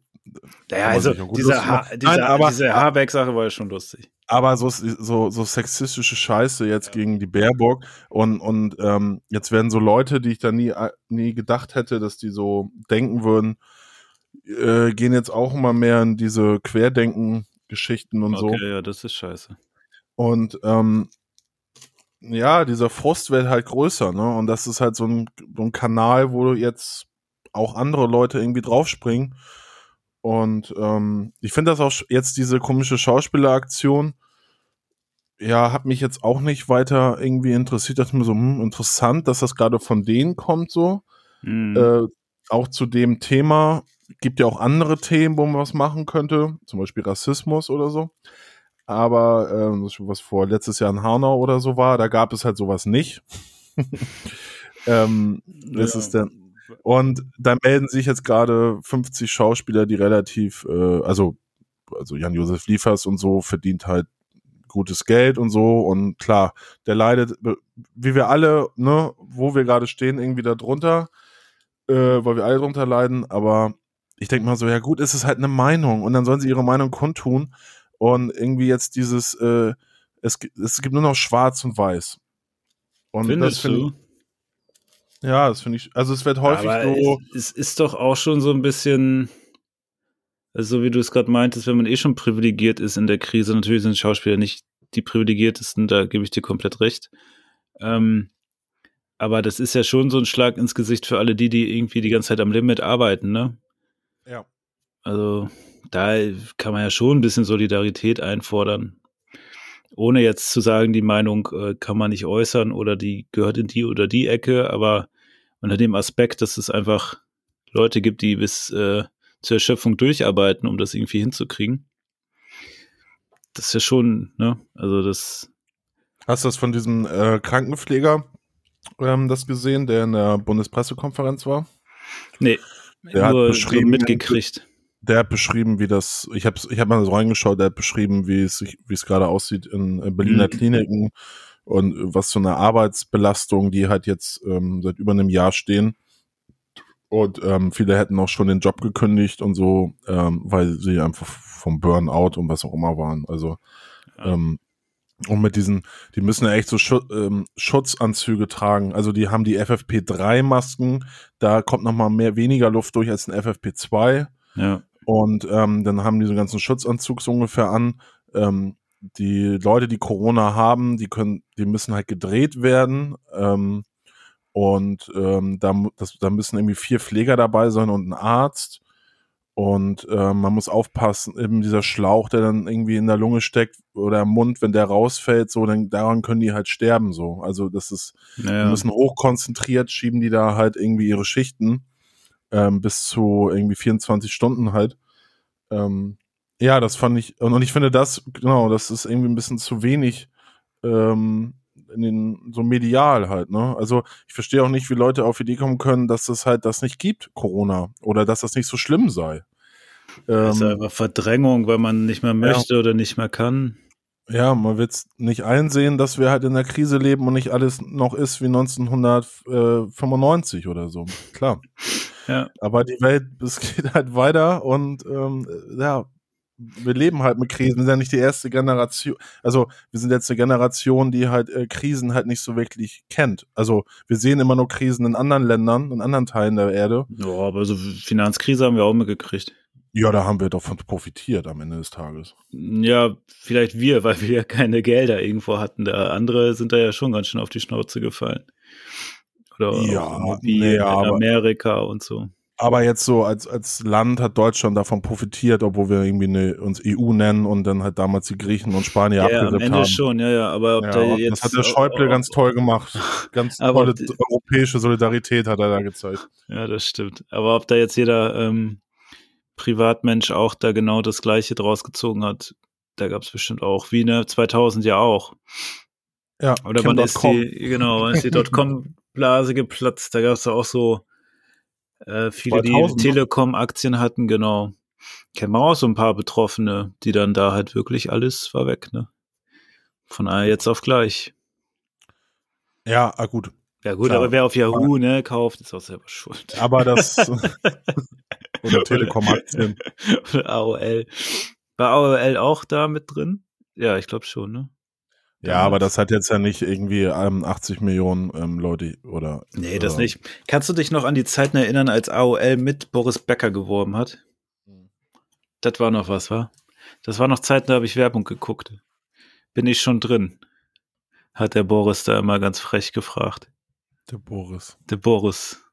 Naja, also diese, ha diese, Nein, aber- diese Habeck-Sache war ja schon lustig. aber so, so, so sexistische Scheiße jetzt gegen die Baerbock und, und ähm, jetzt werden so Leute, die ich da nie, nie gedacht hätte, dass die so denken würden, äh, gehen jetzt auch immer mehr in diese Querdenken-Geschichten und so. Okay, ja, das ist scheiße. Und ähm, ja, dieser Frust wird halt größer, ne? Und das ist halt so ein, so ein Kanal, wo jetzt auch andere Leute irgendwie draufspringen. Und ähm, ich finde das auch jetzt diese komische Schauspieleraktion, ja, hat mich jetzt auch nicht weiter irgendwie interessiert. Dachte mir so, hm, interessant, dass das gerade von denen kommt so. Mhm. Äh, auch zu dem Thema gibt ja auch andere Themen, wo man was machen könnte, zum Beispiel Rassismus oder so. Aber ähm, das ist was vor letztes Jahr in Hanau oder so war, da gab es halt sowas nicht. <laughs> ähm, das Ja. ist dann und da melden sich jetzt gerade 50 Schauspieler, die relativ, äh, also also Jan-Josef Liefers und so verdient halt gutes Geld und so und klar, der leidet, äh, wie wir alle, ne, wo wir gerade stehen, irgendwie da drunter, äh, weil wir alle drunter leiden, aber ich denke mal so, ja gut, es ist halt eine Meinung und dann sollen sie ihre Meinung kundtun und irgendwie jetzt dieses, äh, es, es gibt nur noch schwarz und weiß. Und Findest finde du? ich, ja, das finde ich, also es wird häufig Aber so, es, es ist doch auch schon so ein bisschen, also so wie du es gerade meintest, wenn man eh schon privilegiert ist in der Krise, natürlich sind Schauspieler nicht die privilegiertesten, da gebe ich dir komplett recht. Ähm, aber das ist ja schon so ein Schlag ins Gesicht für alle die, die irgendwie die ganze Zeit am Limit arbeiten, ne? ja. Also da kann man ja schon ein bisschen Solidarität einfordern. Ohne jetzt zu sagen, die Meinung äh, kann man nicht äußern oder die gehört in die oder die Ecke, aber unter dem Aspekt, dass es einfach Leute gibt, die bis äh, zur Erschöpfung durcharbeiten, um das irgendwie hinzukriegen. Das ist ja schon, ne? Also das, Hast du das von diesem äh, Krankenpfleger ähm, das gesehen, der in der Bundespressekonferenz war? nee, Der hat nur so beschrieben, mitgekriegt. Der hat beschrieben, wie das, ich habe ich hab mal so reingeschaut, der hat beschrieben, wie es wie es gerade aussieht in äh, Berliner Mhm. Kliniken und was für eine Arbeitsbelastung die halt jetzt ähm, seit über einem Jahr stehen. Und ähm, viele hätten auch schon den Job gekündigt und so, ähm, weil sie einfach vom Burnout und was auch immer waren. Also Ja. ähm, und mit diesen, die müssen ja echt so Schu ähm, Schutzanzüge tragen. Also die haben die FFP3-Masken, da kommt noch mal mehr weniger Luft durch als ein FFP2. Ja. Und ähm, dann haben die so einen ganzen Schutzanzug so ungefähr an. Ähm, die Leute, die Corona haben, die können, die müssen halt gedreht werden. Ähm, und ähm, da, das, da müssen irgendwie vier Pfleger dabei sein und ein Arzt. Und ähm, man muss aufpassen, eben dieser Schlauch, der dann irgendwie in der Lunge steckt oder im Mund, wenn der rausfällt, so, dann daran können die halt sterben. So. Also das ist, die Naja. müssen hochkonzentriert, schieben die da halt irgendwie ihre Schichten ähm, bis zu irgendwie 24 Stunden halt. Ähm, ja, das fand ich, und, und ich finde das, genau, das ist irgendwie ein bisschen zu wenig ähm, in den, so medial halt, ne? Also ich verstehe auch nicht, wie Leute auf die Idee kommen können, dass es halt das nicht gibt, Corona, oder dass das nicht so schlimm sei. Das ist Ähm, einfach Verdrängung, weil man nicht mehr möchte oder nicht mehr kann. ja, man wird nicht einsehen, dass wir halt in der Krise leben und nicht alles noch ist wie 1995 oder so. Klar. Ja. Aber die Welt, es <laughs> geht halt weiter und ähm, ja, wir leben halt mit Krisen. Wir sind ja nicht die erste Generation. Also wir sind jetzt eine Generation, die halt äh, Krisen halt nicht so wirklich kennt. Also wir sehen immer nur Krisen in anderen Ländern, in anderen Teilen der Erde. Ja, aber so Finanzkrise haben wir auch mitgekriegt. Ja, da haben wir doch von profitiert am Ende des Tages. Ja, vielleicht wir, weil wir ja keine Gelder irgendwo hatten. Da andere sind da ja schon ganz schön auf die Schnauze gefallen. Oder Ja, nee, in aber- Amerika und so. Aber jetzt so als, als Land hat Deutschland davon profitiert, obwohl wir irgendwie eine, uns EU nennen und dann halt damals die Griechen und Spanier Ja, am abgerippt Ende haben. schon, ja, ja. Aber ob Ja, da und jetzt. das hat der Schäuble ganz toll gemacht. <laughs> Ganz tolle die- europäische Solidarität hat er da gezeigt. Ja, das stimmt. Aber ob da jetzt jeder ähm, Privatmensch auch da genau das Gleiche draus gezogen hat, da gab es bestimmt auch. Wie ne 2000 ja auch. Ja, Oder wann ist Kim.com. die, genau, wann ist die Dotcom-Blase geplatzt? Da gab es ja auch so äh, viele, 2000, die ne? Telekom-Aktien hatten, genau. Kennen wir auch so ein paar Betroffene, die dann da halt wirklich alles war weg, ne? Von jetzt auf gleich. Ja, ah, gut. Ja gut, Klar. aber wer auf Yahoo ne, kauft, ist auch selber schuld. Aber das <laughs> oder Telekom-Aktien. Oder AOL. War AOL auch da mit drin? Ja, ich glaube schon, ne? Ja, aber das hat jetzt ja nicht irgendwie ähm, 80 Millionen ähm, Leute oder. Nee, das äh, nicht. Kannst du dich noch an die Zeiten erinnern, als AOL mit Boris Becker geworben hat? Das war noch was, war? Das war noch Zeiten, da habe ich Werbung geguckt. Bin ich schon drin? Hat der Boris da immer ganz frech gefragt. Der Boris. Der Boris.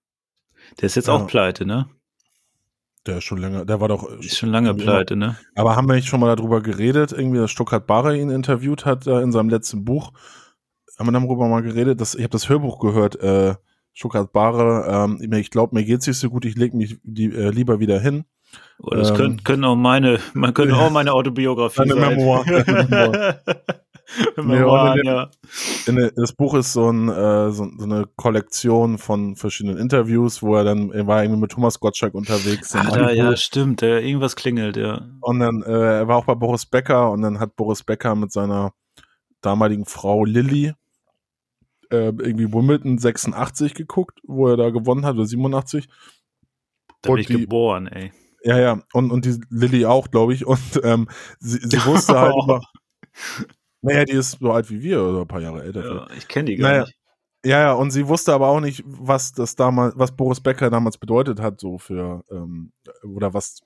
Der ist jetzt Ja. auch pleite, ne? Der ist schon länger, der war doch. Ist schon lange pleite, ne? Aber haben wir nicht schon mal darüber geredet, irgendwie, dass Stuttgart Barre ihn interviewt hat äh, in seinem letzten Buch? Haben wir darüber mal geredet? Dass, ich habe das Hörbuch gehört, äh, Stuttgart Barre, ähm, ich glaube, mir geht's nicht so gut, ich lege mich die, äh, lieber wieder hin. Oder das Ähm, können, können auch meine, man könnte <laughs> auch meine Autobiografie Deine sein. Memoir. <laughs> <laughs> Memoir. Memoiren, Nee, ja. In, der- das Buch ist so, ein, äh, so, so eine Kollektion von verschiedenen Interviews, wo er dann, er war irgendwie mit Thomas Gottschalk unterwegs. Ah, da, ja, stimmt. Da, irgendwas klingelt, ja. Und dann, äh, er war auch bei Boris Becker und dann hat Boris Becker mit seiner damaligen Frau Lilly äh, irgendwie Wimbledon 86 geguckt, wo er da gewonnen hat, oder 87. Da bin Und ich die- geboren, ey. Ja, ja, und, und die Lilly auch, glaube ich. Und ähm, sie, sie wusste <laughs> halt immer, naja, die ist so alt wie wir oder ein paar Jahre älter. Ja, ich kenne die gar Naja. nicht. Ja, ja, und sie wusste aber auch nicht, was das damals, was Boris Becker damals bedeutet hat, so für, ähm, oder was,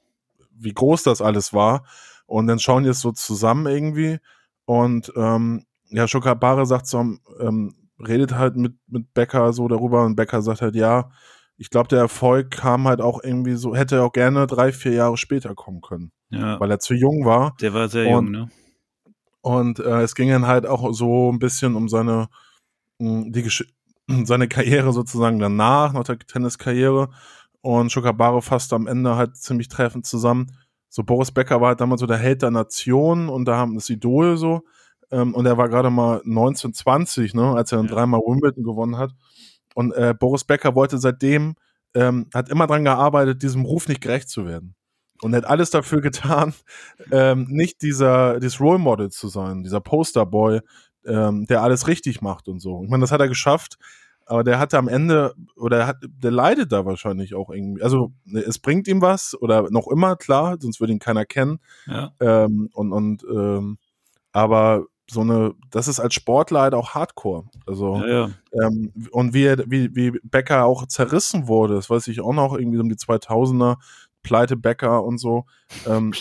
wie groß das alles war. Und dann schauen die es so zusammen irgendwie. Und ähm, ja, Schokabare sagt so, ähm, redet halt mit, mit Becker so darüber und Becker sagt halt, ja, ich glaube, der Erfolg kam halt auch irgendwie so, hätte auch gerne drei, vier Jahre später kommen können, Ja, weil er zu jung war. der war sehr Und- jung, ne? Und äh, es ging dann halt auch so ein bisschen um seine, mh, die Gesch <clears throat> seine Karriere sozusagen danach, nach der Tenniskarriere. Und Schokabare fasst am Ende halt ziemlich treffend zusammen. So Boris Becker war halt damals so der Held der Nation und da haben das Idol so. Ähm, und er war gerade mal 19, 20, ne, als er dann Ja. dreimal Wimbledon gewonnen hat. Und äh, Boris Becker wollte seitdem, ähm, hat immer dran gearbeitet, diesem Ruf nicht gerecht zu werden. Und hat alles dafür getan, ähm, nicht dieser, dieses Role Model zu sein, dieser Posterboy, ähm, der alles richtig macht und so. Ich meine, das hat er geschafft, aber der hatte am Ende, oder er hat, der leidet da wahrscheinlich auch irgendwie. Also, ne, es bringt ihm was, oder noch immer, klar, sonst würde ihn keiner kennen. Ja. Ähm, und, und, ähm, aber so eine, das ist als Sportler halt auch Hardcore. Also, Ja, ja. ähm, und wie, wie, wie Becker auch zerrissen wurde, das weiß ich auch noch, irgendwie um die 2000er, Pleite Becker und so. Ähm,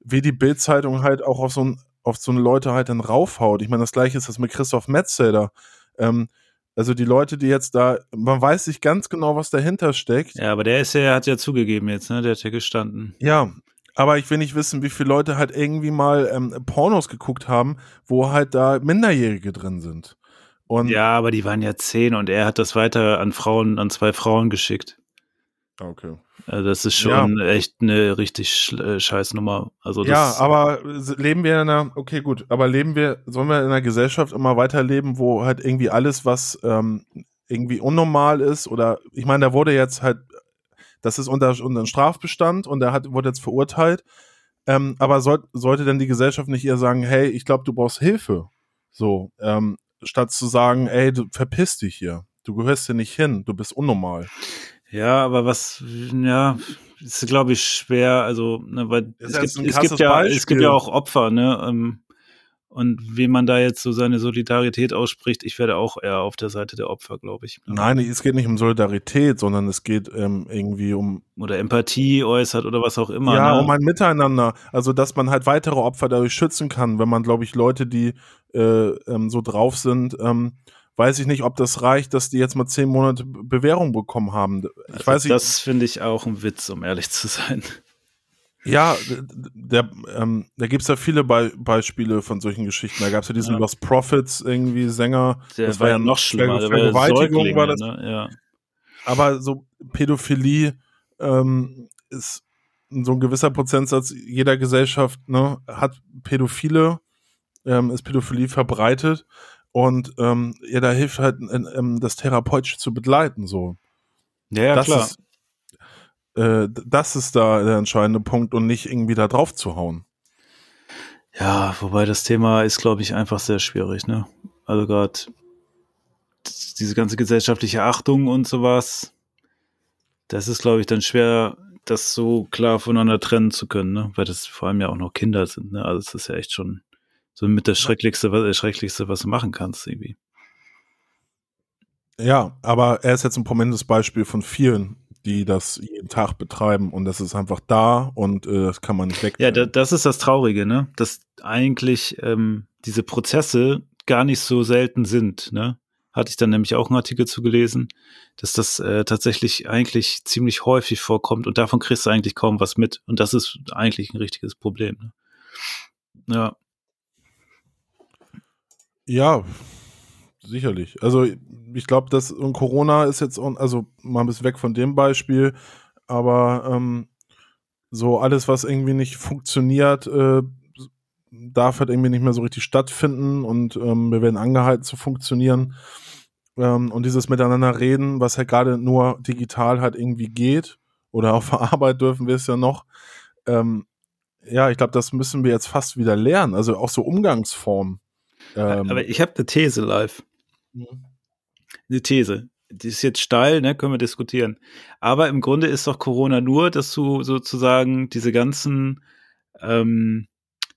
wie die Bildzeitung halt auch auf so, ein, auf so eine Leute halt dann raufhaut. Ich meine, das gleiche ist das mit Christoph Metzelder. Ähm, also die Leute, die jetzt da, man weiß nicht ganz genau, was dahinter steckt. ja, aber der ist ja, hat ja zugegeben jetzt, ne? Der hat ja gestanden. Ja, aber ich will nicht wissen, wie viele Leute halt irgendwie mal ähm, Pornos geguckt haben, wo halt da Minderjährige drin sind. Und Ja, aber die waren ja zehn und er hat das weiter an Frauen, an zwei Frauen geschickt. Okay. Also das ist schon echt eine richtig äh, scheiß Nummer. Also Ja, aber leben wir in einer, okay, gut, aber leben wir, sollen wir in einer Gesellschaft immer weiterleben, wo halt irgendwie alles, was ähm, irgendwie unnormal ist, oder ich meine, da wurde jetzt halt, das ist unter, unter Strafbestand und er hat, wurde jetzt verurteilt. Ähm, aber soll, sollte denn die Gesellschaft nicht eher sagen, hey, ich glaube, du brauchst Hilfe? So, ähm, statt zu sagen, ey, du verpiss dich hier. Du gehörst hier nicht hin, du bist unnormal. Ja, aber was, ja, ist glaube ich schwer, also, ne, weil es gibt, es gibt ja, es gibt ja auch Opfer, ne, ähm, und wie man da jetzt so seine Solidarität ausspricht, ich werde auch eher auf der Seite der Opfer, glaube ich. ne? Nein, es geht nicht um Solidarität, sondern es geht ähm, irgendwie um Oder Empathie äußert oder was auch immer. ja, ne? um ein Miteinander. Also, dass man halt weitere Opfer dadurch schützen kann, wenn man, glaube ich, Leute, die äh, ähm, so drauf sind, ähm, weiß ich nicht, ob das reicht, dass die jetzt mal zehn Monate Be- Bewährung bekommen haben. Ich also weiß das finde ich auch ein Witz, um ehrlich zu sein. Ja, der, ähm, da gibt's ja viele Be Beispiele von solchen Geschichten. Da gab's ja diesen Ja. Lost Prophets irgendwie Sänger. Der Das war war ja noch schlimmer. War Vergewaltigung Säuglinge, war das. Ne? Ja. Aber so Pädophilie ähm, ist so ein gewisser Prozentsatz jeder Gesellschaft ne, hat Pädophile, ähm, ist Pädophilie verbreitet und ähm, ja, da hilft halt ähm, das therapeutisch zu begleiten so. ja, ja, das klar. ist äh, das ist da der entscheidende Punkt und nicht irgendwie da drauf zu hauen. Ja, wobei das Thema ist, glaube ich, einfach sehr schwierig, ne? Also gerade diese ganze gesellschaftliche Achtung und sowas, das ist, glaube ich, dann schwer, das so klar voneinander trennen zu können, ne? Weil das vor allem ja auch noch Kinder sind, ne? Also es ist ja echt schon so mit das Schrecklichste, was, das Schrecklichste, was du machen kannst, irgendwie. Ja, aber er ist jetzt ein prominentes Beispiel von vielen, die das jeden Tag betreiben und das ist einfach da und äh, das kann man nicht weg. Ja, da, das ist das Traurige, ne? Dass eigentlich ähm, diese Prozesse gar nicht so selten sind, ne? hatte ich dann nämlich auch einen Artikel zu gelesen, dass das äh, tatsächlich eigentlich ziemlich häufig vorkommt und davon kriegst du eigentlich kaum was mit. Und das ist eigentlich ein richtiges Problem. Ne? Ja. Ja, sicherlich. Also ich glaube, dass Corona ist jetzt, also mal ein bisschen weg von dem Beispiel, aber ähm, so alles, was irgendwie nicht funktioniert, äh, darf halt irgendwie nicht mehr so richtig stattfinden und ähm, wir werden angehalten zu funktionieren. Ähm, und dieses Miteinander reden, was halt gerade nur digital halt irgendwie geht, oder auf der <laughs> Arbeit dürfen wir es ja noch. Ähm, ja, ich glaube, das müssen wir jetzt fast wieder lernen. Also auch so Umgangsformen. Ähm, Aber ich habe eine These live. Mhm. Eine These. Die ist jetzt steil, ne, können wir diskutieren. Aber im Grunde ist doch Corona nur, dass du sozusagen diese ganzen ähm,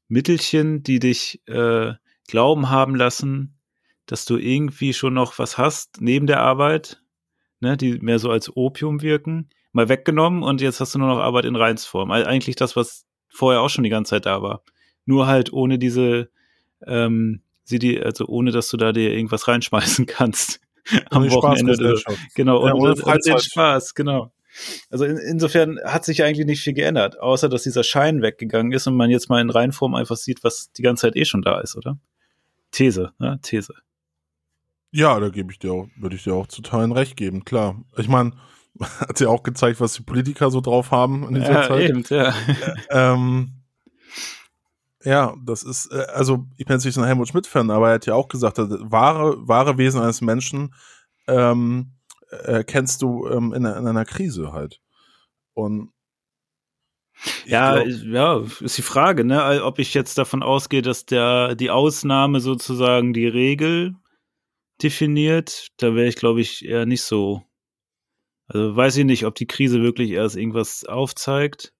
Mittelchen, die dich äh, glauben haben lassen, dass du irgendwie schon noch was hast neben der Arbeit, ne, die mehr so als Opium wirken, mal weggenommen und jetzt hast du nur noch Arbeit in Reinsform. Also eigentlich das, was vorher auch schon die ganze Zeit da war. Nur halt ohne diese, ähm, sie die, also ohne dass du da dir irgendwas reinschmeißen kannst <laughs> am Wochenende. Genau, ja, ohne, ohne den Spaß, genau. Also in, insofern hat sich eigentlich nicht viel geändert, außer dass dieser Schein weggegangen ist und man jetzt mal in Reihenform einfach sieht, was die ganze Zeit eh schon da ist, oder? These, ne? These. Ja, da gebe ich dir auch, würde ich dir auch zu Teilen recht geben, klar. Ich meine, <laughs> hat sie auch gezeigt, was die Politiker so drauf haben in dieser ja, Zeit. Eben, ja. ähm, ja, das ist, äh, also ich bin jetzt nicht so ein Helmut Schmidt-Fan, aber er hat ja auch gesagt, das wahre, wahre Wesen eines Menschen ähm, erkennst du ähm, in, in, einer Krise halt. Und ja, glaub, ja, ist die Frage, ne, ob ich jetzt davon ausgehe, dass der die Ausnahme sozusagen die Regel definiert, da wäre ich, glaube ich, eher nicht so. Also weiß ich nicht, ob die Krise wirklich erst irgendwas aufzeigt.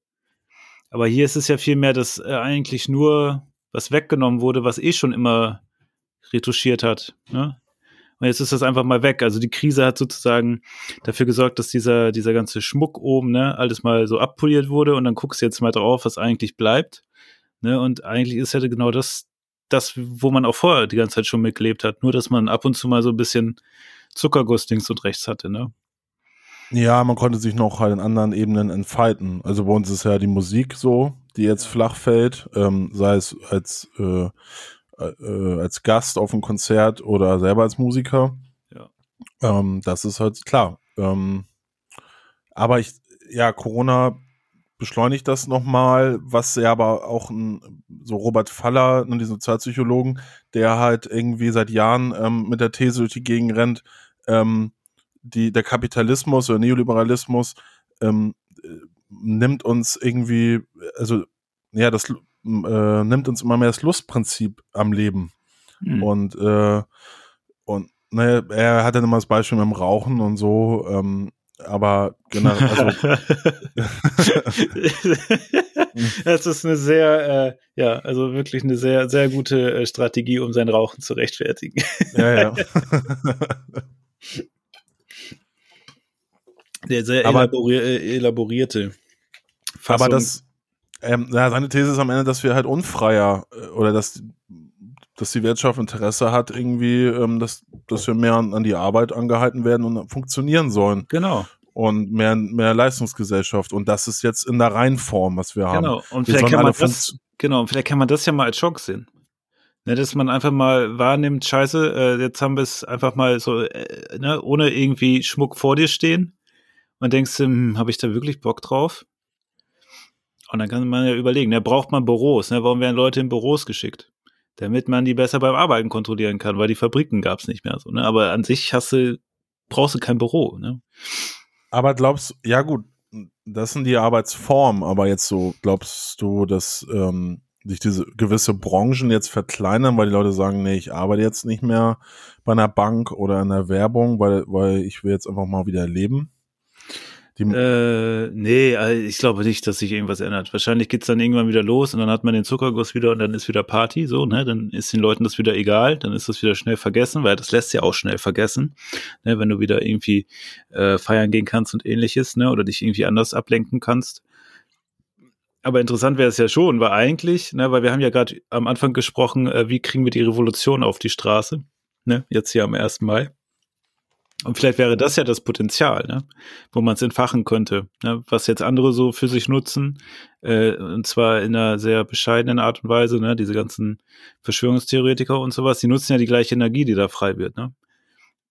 Aber hier ist es ja vielmehr, dass äh, eigentlich nur was weggenommen wurde, was eh schon immer retuschiert hat. Ne? Und jetzt ist das einfach mal weg. Also die Krise hat sozusagen dafür gesorgt, dass dieser, dieser ganze Schmuck oben, ne, alles mal so abpoliert wurde und dann guckst du jetzt mal drauf, was eigentlich bleibt. Ne? Und eigentlich ist ja genau das, das, wo man auch vorher die ganze Zeit schon mitgelebt hat. Nur, dass man ab und zu mal so ein bisschen Zuckerguss links und rechts hatte, ne? Ja, man konnte sich noch halt in anderen Ebenen entfalten. Also bei uns ist ja die Musik so, die jetzt flach fällt, ähm, sei es als äh, äh, als Gast auf einem Konzert oder selber als Musiker. Ja. Ähm, das ist halt klar. Ähm, aber ich, ja, Corona beschleunigt das nochmal, was ja aber auch ein, so Robert Faller, ne, diesen Sozialpsychologen, der halt irgendwie seit Jahren ähm, mit der These durch die Gegend rennt, ähm, die, der Kapitalismus oder Neoliberalismus ähm, äh, nimmt uns irgendwie, also ja, das äh, nimmt uns immer mehr das Lustprinzip am Leben. Mhm. Und, äh, und ne, er hat dann immer das Beispiel mit dem Rauchen und so, ähm, aber genau, also. <laughs> das ist eine sehr, äh, ja, also wirklich eine sehr, sehr gute äh, Strategie, um sein Rauchen zu rechtfertigen. ja, ja. <laughs> <laughs> Der sehr aber, elabori äh, elaborierte. Fassung. Aber das, ähm, ja, seine These ist am Ende, dass wir halt unfreier äh, oder dass, dass die Wirtschaft Interesse hat, irgendwie, ähm, dass, dass wir mehr an, an die Arbeit angehalten werden und funktionieren sollen. Genau. Und mehr, mehr Leistungsgesellschaft. Und das ist jetzt in der Reihenform, was wir haben. Genau. Und vielleicht kann man das, genau, vielleicht kann man das ja mal als Schock sehen. Ne, dass man einfach mal wahrnimmt, scheiße, äh, jetzt haben wir es einfach mal so, äh, ne, ohne irgendwie Schmuck vor dir stehen. Und denkst, hm, habe ich da wirklich Bock drauf? Und dann kann man ja überlegen, da ne, braucht man Büros, ne? warum werden Leute in Büros geschickt? Damit man die besser beim Arbeiten kontrollieren kann, weil die Fabriken gab es nicht mehr so. Ne? Aber an sich hast du, brauchst du kein Büro. Ne? Aber glaubst du, ja gut, das sind die Arbeitsformen, aber jetzt so, glaubst du, dass ähm, sich diese gewisse Branchen jetzt verkleinern, weil die Leute sagen, nee, ich arbeite jetzt nicht mehr bei einer Bank oder in der Werbung, weil, weil ich will jetzt einfach mal wieder leben? Die äh, nee, also ich glaube nicht, dass sich irgendwas ändert. Wahrscheinlich geht's dann irgendwann wieder los und dann hat man den Zuckerguss wieder und dann ist wieder Party, so, ne? Dann ist den Leuten das wieder egal, dann ist das wieder schnell vergessen, weil das lässt ja auch schnell vergessen, ne? Wenn du wieder irgendwie äh, feiern gehen kannst und ähnliches, ne? Oder dich irgendwie anders ablenken kannst. Aber interessant wäre es ja schon, weil eigentlich, ne, weil wir haben ja gerade am Anfang gesprochen, äh, wie kriegen wir die Revolution auf die Straße, ne? Jetzt hier am 1. Mai. Und vielleicht wäre das ja das Potenzial, ne? wo man es entfachen könnte, ne? was jetzt andere so für sich nutzen, äh, und zwar in einer sehr bescheidenen Art und Weise, ne? diese ganzen Verschwörungstheoretiker und sowas, die nutzen ja die gleiche Energie, die da frei wird, ne?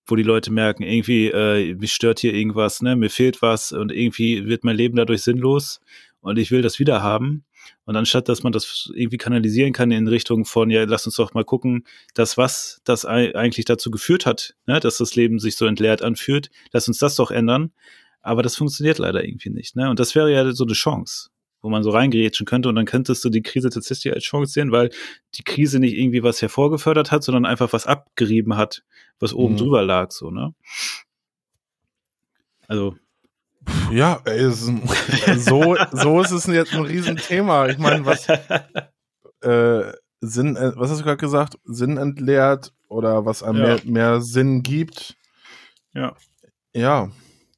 wo die Leute merken, irgendwie, äh, mich stört hier irgendwas, ne? mir fehlt was und irgendwie wird mein Leben dadurch sinnlos und ich will das wieder haben. Und anstatt, dass man das irgendwie kanalisieren kann in Richtung von, ja, lass uns doch mal gucken, dass was das eigentlich dazu geführt hat, ne, dass das Leben sich so entleert anfühlt, lass uns das doch ändern. Aber das funktioniert leider irgendwie nicht. Ne? Und das wäre ja so eine Chance, wo man so reingrätschen könnte und dann könntest du die Krise tatsächlich als Chance sehen, weil die Krise nicht irgendwie was hervorgefördert hat, sondern einfach was abgerieben hat, was oben mhm. drüber lag, so, ne? Also, ja, ey, <laughs> so, so ist es jetzt ein Riesenthema. Ich meine, was <laughs> äh, Sinn, äh, was hast du gerade gesagt? Sinn entleert oder was einem ja. mehr, mehr Sinn gibt. Ja. Ja,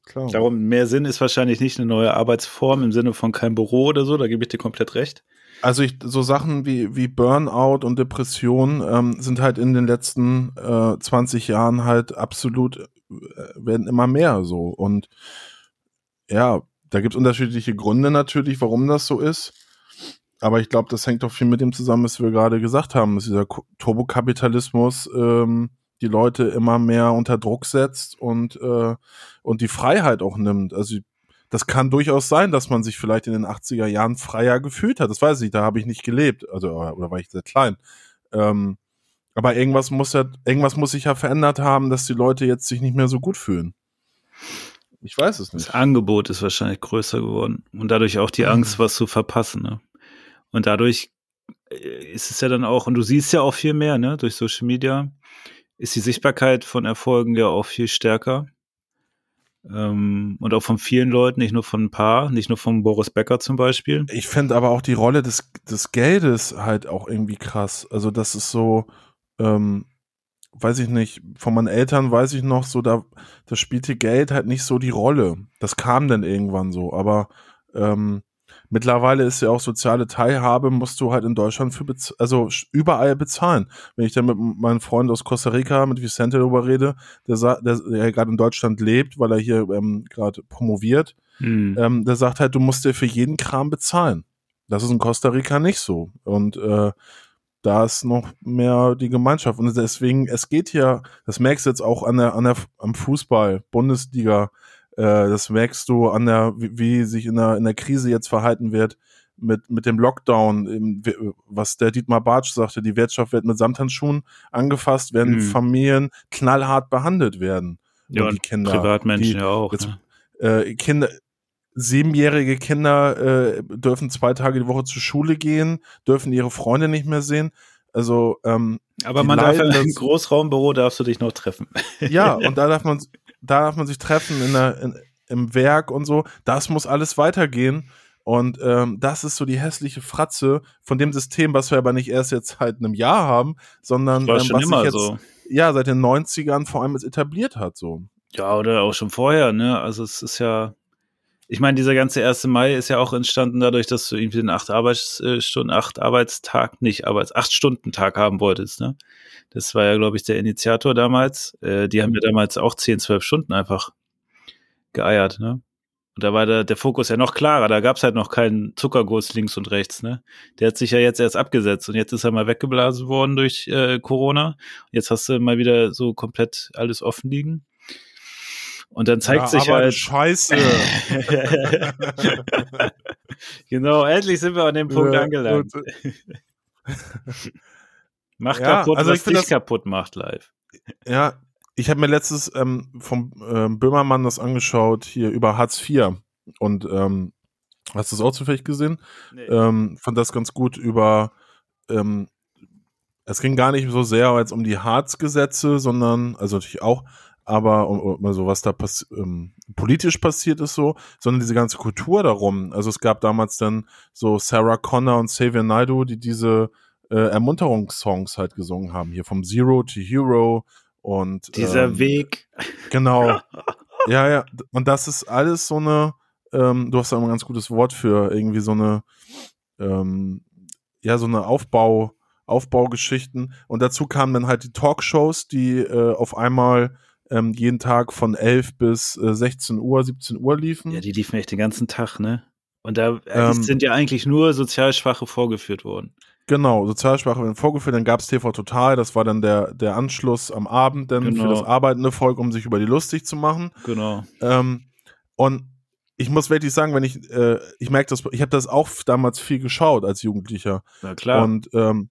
klar. Darum, mehr Sinn ist wahrscheinlich nicht eine neue Arbeitsform im Sinne von kein Büro oder so, da gebe ich dir komplett recht. Also ich, so Sachen wie, wie Burnout und Depression ähm, sind halt in den letzten äh, 20 Jahren halt absolut, äh, werden immer mehr so. Und ja, da gibt es unterschiedliche Gründe natürlich, warum das so ist. Aber ich glaube, das hängt doch viel mit dem zusammen, was wir gerade gesagt haben, dass dieser Turbokapitalismus ähm, die Leute immer mehr unter Druck setzt und, äh, und die Freiheit auch nimmt. Also das kann durchaus sein, dass man sich vielleicht in den 80er Jahren freier gefühlt hat. Das weiß ich, da habe ich nicht gelebt. Also, oder war ich sehr klein. Ähm, aber irgendwas muss ja, irgendwas muss sich ja verändert haben, dass die Leute jetzt sich nicht mehr so gut fühlen. Ich weiß es nicht. Das Angebot ist wahrscheinlich größer geworden und dadurch auch die Angst, was zu verpassen. Ne? Und dadurch äh, ist es ja dann auch, und du siehst ja auch viel mehr, ne, durch Social Media, ist die Sichtbarkeit von Erfolgen ja auch viel stärker. Ähm, und auch von vielen Leuten, nicht nur von ein paar, nicht nur von Boris Becker zum Beispiel. Ich finde aber auch die Rolle des, des Geldes halt auch irgendwie krass. Also, das ist so, ähm, weiß ich nicht, von meinen Eltern weiß ich noch so, da, da spielte Geld halt nicht so die Rolle. Das kam dann irgendwann so, aber ähm, mittlerweile ist ja auch soziale Teilhabe, musst du halt in Deutschland für also überall bezahlen. Wenn ich dann mit meinem Freund aus Costa Rica, mit Vicente darüber rede, der, der, der gerade in Deutschland lebt, weil er hier ähm, gerade promoviert, hm. ähm, der sagt halt, du musst dir für jeden Kram bezahlen. Das ist in Costa Rica nicht so. Und äh, da ist noch mehr die Gemeinschaft. Und deswegen, es geht hier, das merkst du jetzt auch an der, an der, am Fußball, Bundesliga, äh, das merkst du an der, wie, wie sich in der, in der Krise jetzt verhalten wird mit, mit dem Lockdown, was der Dietmar Bartsch sagte, die Wirtschaft wird mit Samthandschuhen angefasst, werden mhm. Familien knallhart behandelt werden. Ja, und die Kinder. Privatmenschen die, ja auch. Jetzt, ne? äh, Kinder, siebenjährige Kinder äh, dürfen zwei Tage die Woche zur Schule gehen, dürfen ihre Freunde nicht mehr sehen. Also, ähm, aber man darf ja im Großraumbüro darfst du dich noch treffen. Ja, <laughs> und da darf man, da darf man sich treffen in der, in, im Werk und so. Das muss alles weitergehen. Und ähm, das ist so die hässliche Fratze von dem System, was wir aber nicht erst jetzt halt in einem Jahr haben, sondern ähm, was sich jetzt so. ja seit den 90ern vor allem etabliert hat. So. Ja, oder auch schon vorher, ne? Also es ist ja, ich meine, dieser ganze 1. Mai ist ja auch entstanden dadurch, dass du irgendwie den acht Arbeitsstunden, acht Arbeitstag, nicht Arbeits, acht Stunden Tag haben wolltest, ne? Das war ja, glaube ich, der Initiator damals. Äh, die haben ja damals auch zehn, zwölf Stunden einfach geeiert, ne? Und da war der, der Fokus ja noch klarer. Da gab es halt noch keinen Zuckerguss links und rechts. Ne? Der hat sich ja jetzt erst abgesetzt und jetzt ist er mal weggeblasen worden durch äh, Corona. Jetzt hast du mal wieder so komplett alles offen liegen. Und dann zeigt ja, sich halt. Scheiße. <laughs> genau, endlich sind wir an dem Punkt ja, angelangt. <laughs> Mach ja, kaputt, also was dich das, kaputt macht live. Ja, ich habe mir letztes ähm, vom ähm, Böhmermann das angeschaut, hier über Hartz IV. Und ähm, hast du das auch zufällig gesehen? Nee. Ähm, fand das ganz gut über ähm, es ging gar nicht so sehr jetzt um die Harz-Gesetze, sondern, also natürlich auch, aber um, um, so was da pass ähm, politisch passiert ist so, sondern diese ganze Kultur darum. Also es gab damals dann so Sarah Connor und Xavier Naidoo, die diese äh, Ermunterungssongs halt gesungen haben, hier vom Zero to Hero und dieser ähm, Weg. Genau. <laughs> ja, ja. Und das ist alles so eine, ähm, du hast da immer ein ganz gutes Wort für, irgendwie so eine, ähm, ja, so eine Aufbau, Aufbaugeschichten. Und dazu kamen dann halt die Talkshows, die äh, auf einmal ähm, jeden Tag von 11 bis äh, 16 Uhr, 17 Uhr liefen. Ja, die liefen echt den ganzen Tag, ne? Und da äh, Ähm, sind ja eigentlich nur sozial Schwache vorgeführt worden. Genau, Sozialsprache werden vorgeführt, dann gab's TV Total, das war dann der, der Anschluss am Abend dann Genau. für das arbeitende Volk, um sich über die lustig zu machen. Genau. Ähm, und ich muss wirklich sagen, wenn ich, äh, ich merke das, ich habe das auch damals viel geschaut als Jugendlicher. Na klar. Und, ähm,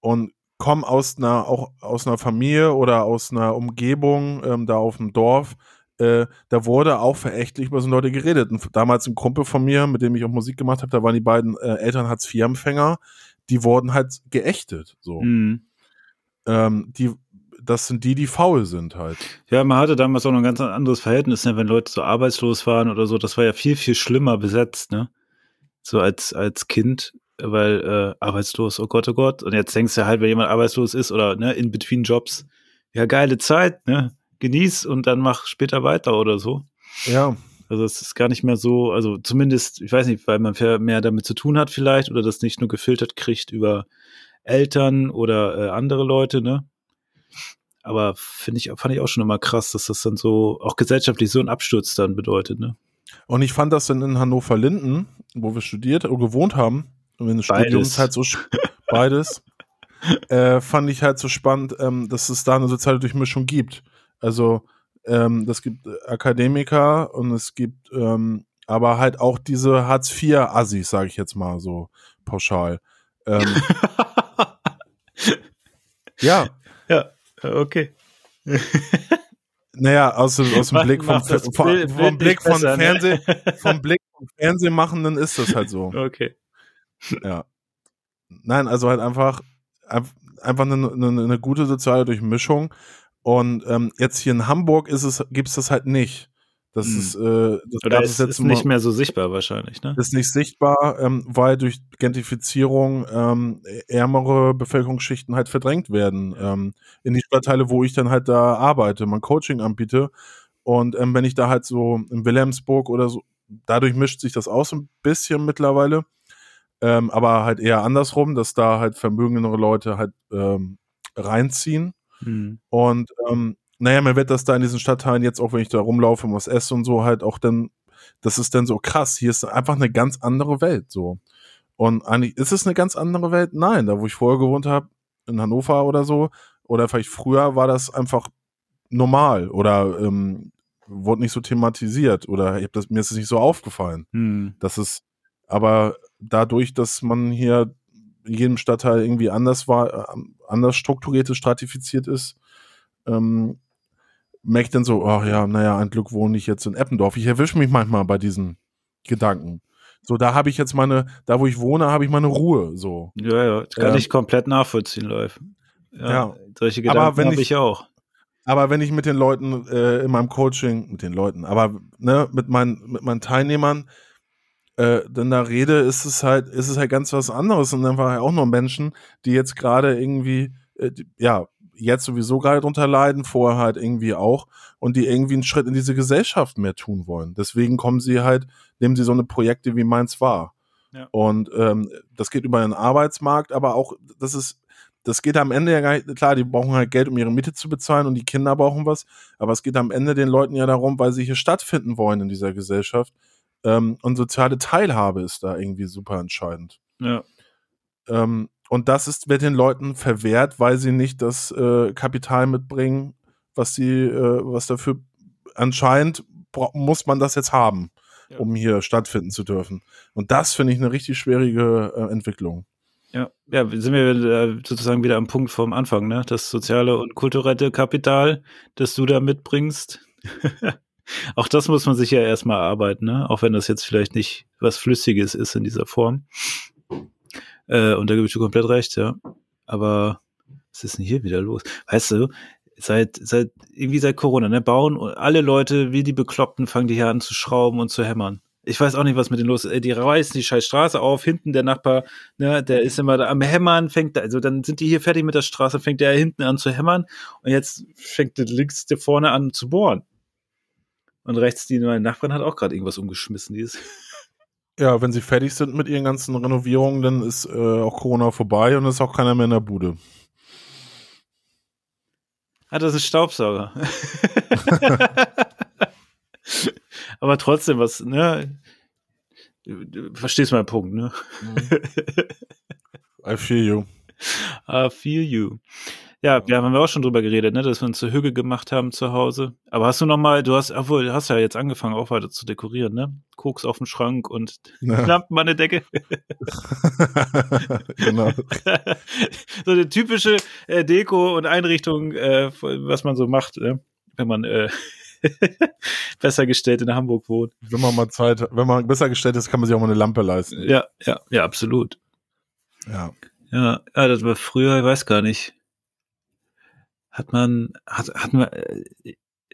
und komme aus einer, auch aus einer Familie oder aus einer Umgebung, ähm, da auf dem Dorf, äh, da wurde auch verächtlich über so Leute geredet. Und damals ein Kumpel von mir, mit dem ich auch Musik gemacht habe, da waren die beiden äh, Eltern Hartz-IV-Empfänger, die wurden halt geächtet. So. Mhm. Ähm, die, das sind die, die faul sind halt. Ja, man hatte damals auch noch ein ganz anderes Verhältnis, ne? wenn Leute so arbeitslos waren oder so. Das war ja viel, viel schlimmer besetzt, ne? So als, als Kind, weil äh, arbeitslos, oh Gott, oh Gott. Und jetzt denkst du halt, wenn jemand arbeitslos ist oder ne, in between Jobs, ja, geile Zeit, ne? Genieß und dann mach später weiter oder so. Ja, Also es ist gar nicht mehr so, also zumindest, ich weiß nicht, weil man mehr- damit zu tun hat vielleicht oder das nicht nur gefiltert kriegt über Eltern oder äh, andere Leute, ne? Aber finde ich, fand ich auch schon immer krass, dass das dann so auch gesellschaftlich so ein Absturz dann bedeutet, ne? Und ich fand das dann in Hannover-Linden, wo wir studiert oder gewohnt haben, und in der Beides. Studiumzeit so <laughs> beides, äh, fand ich halt so spannend, ähm, dass es da eine soziale Durchmischung gibt. Also ähm, das gibt äh, Akademiker und es gibt ähm, aber halt auch diese Hartz-IV-Assis, sage ich jetzt mal so pauschal. Ähm, <laughs> ja, ja, okay. naja, aus, dem- aus dem Blick vom, vom, vom Bild Blick von besser, ne? Fernseh, vom <laughs> Blick vom Fernsehmachenden ist das halt so. Okay. Ja. Nein, also halt einfach, einf- einfach eine, eine, eine gute soziale Durchmischung. Und ähm, jetzt hier in Hamburg ist es, gibt's das halt nicht. Das Hm. ist, äh, das Oder es es jetzt ist nicht mehr so sichtbar wahrscheinlich, ne? ist nicht sichtbar, ähm, weil durch Gentrifizierung ähm, ärmere Bevölkerungsschichten halt verdrängt werden ähm, in die Stadtteile, wo ich dann halt da arbeite, mein Coaching anbiete. Und ähm, wenn ich da halt so in Wilhelmsburg oder so, dadurch mischt sich das aus ein bisschen mittlerweile, ähm, aber halt eher andersrum, dass da halt vermögendere Leute halt ähm, reinziehen. Hm. Und ähm, naja, mir wird das da in diesen Stadtteilen jetzt, auch wenn ich da rumlaufe und was esse und so, halt auch dann, das ist dann so krass. Hier ist einfach eine ganz andere Welt so. Und eigentlich ist es eine ganz andere Welt? Nein, da wo ich vorher gewohnt habe, in Hannover oder so, oder vielleicht früher war das einfach normal oder ähm, wurde nicht so thematisiert oder ich das, mir ist es nicht so aufgefallen. Hm. Das ist, aber dadurch, dass man hier in jedem Stadtteil irgendwie anders war, äh, anders strukturiert ist, stratifiziert ist, ähm, merke ich dann so, ach ja, naja, ein Glück wohne ich jetzt in Eppendorf. Ich erwische mich manchmal bei diesen Gedanken. So, da habe ich jetzt meine, da wo ich wohne, habe ich meine Ruhe. So. Ja, ja, das kann Ähm, ich komplett nachvollziehen, Live. Ja, Ja. solche Gedanken habe ich- ich auch. Aber wenn ich mit den Leuten äh, in meinem Coaching, mit den Leuten, aber ne, mit meinen, mit meinen Teilnehmern, äh, dann da rede, ist es halt, ist es halt ganz was anderes und einfach auch nur Menschen, die jetzt gerade irgendwie, äh, die, ja, jetzt sowieso gerade drunter leiden, vorher halt irgendwie auch und die irgendwie einen Schritt in diese Gesellschaft mehr tun wollen. Deswegen kommen sie halt, nehmen sie so eine Projekte wie meins wahr. Ja. Und ähm, das geht über den Arbeitsmarkt, aber auch, das ist, das geht am Ende ja gar nicht, klar, die brauchen halt Geld, um ihre Miete zu bezahlen und die Kinder brauchen was, aber es geht am Ende den Leuten ja darum, weil sie hier stattfinden wollen in dieser Gesellschaft. Ähm, und soziale Teilhabe ist da irgendwie super entscheidend. Ja. Ähm, und das ist, wird den Leuten verwehrt, weil sie nicht das äh, Kapital mitbringen, was sie, äh, was dafür anscheinend muss man das jetzt haben, Ja. um hier stattfinden zu dürfen. Und das finde ich eine richtig schwierige äh, Entwicklung. Ja, ja, sind wir äh, sozusagen wieder am Punkt vom Anfang, ne? Das soziale und kulturelle Kapital, das du da mitbringst. <laughs> Auch das muss man sich ja erstmal erarbeiten, ne? Auch wenn das jetzt vielleicht nicht was Flüssiges ist in dieser Form. Äh, und da gebe ich dir komplett recht, ja. Aber was ist denn hier wieder los? Weißt du, seit, seit, irgendwie seit Corona, ne, bauen alle Leute wie die Bekloppten fangen die hier an zu schrauben und zu hämmern. Ich weiß auch nicht, was mit denen los ist. Ey, Die reißen die scheiß Straße auf, hinten der Nachbar, ne, der ist immer da am Hämmern, fängt da, also dann sind die hier fertig mit der Straße, fängt der hinten an zu hämmern und jetzt fängt der links der vorne an zu bohren. Und rechts die meine Nachbarin hat auch gerade irgendwas umgeschmissen, die ist. <laughs> Ja, wenn sie fertig sind mit ihren ganzen Renovierungen, dann ist äh, auch Corona vorbei und ist auch keiner mehr in der Bude. Ah, das ist Staubsauger. <laughs> Aber trotzdem, was, ne? Du, du verstehst meinen Punkt, ne? I feel you. <laughs> I feel you. Ja, wir haben auch schon drüber geredet, ne, dass wir uns zur Hüge gemacht haben zu Hause. Aber hast du noch mal, du hast, obwohl, du hast ja jetzt angefangen, auch weiter zu dekorieren, ne? Koks auf dem Schrank und Ja. <laughs> Lampen an der Decke. <laughs> genau. <laughs> so eine typische äh, Deko und Einrichtung, äh, was man so macht, ne? wenn man äh, besser gestellt in Hamburg wohnt. Wenn man mal Zeit, wenn man besser gestellt ist, kann man sich auch mal eine Lampe leisten. Ja, ja, ja, absolut. Ja. Ja, ja, das war früher, ich weiß gar nicht. Hat man, hat, hat man, äh,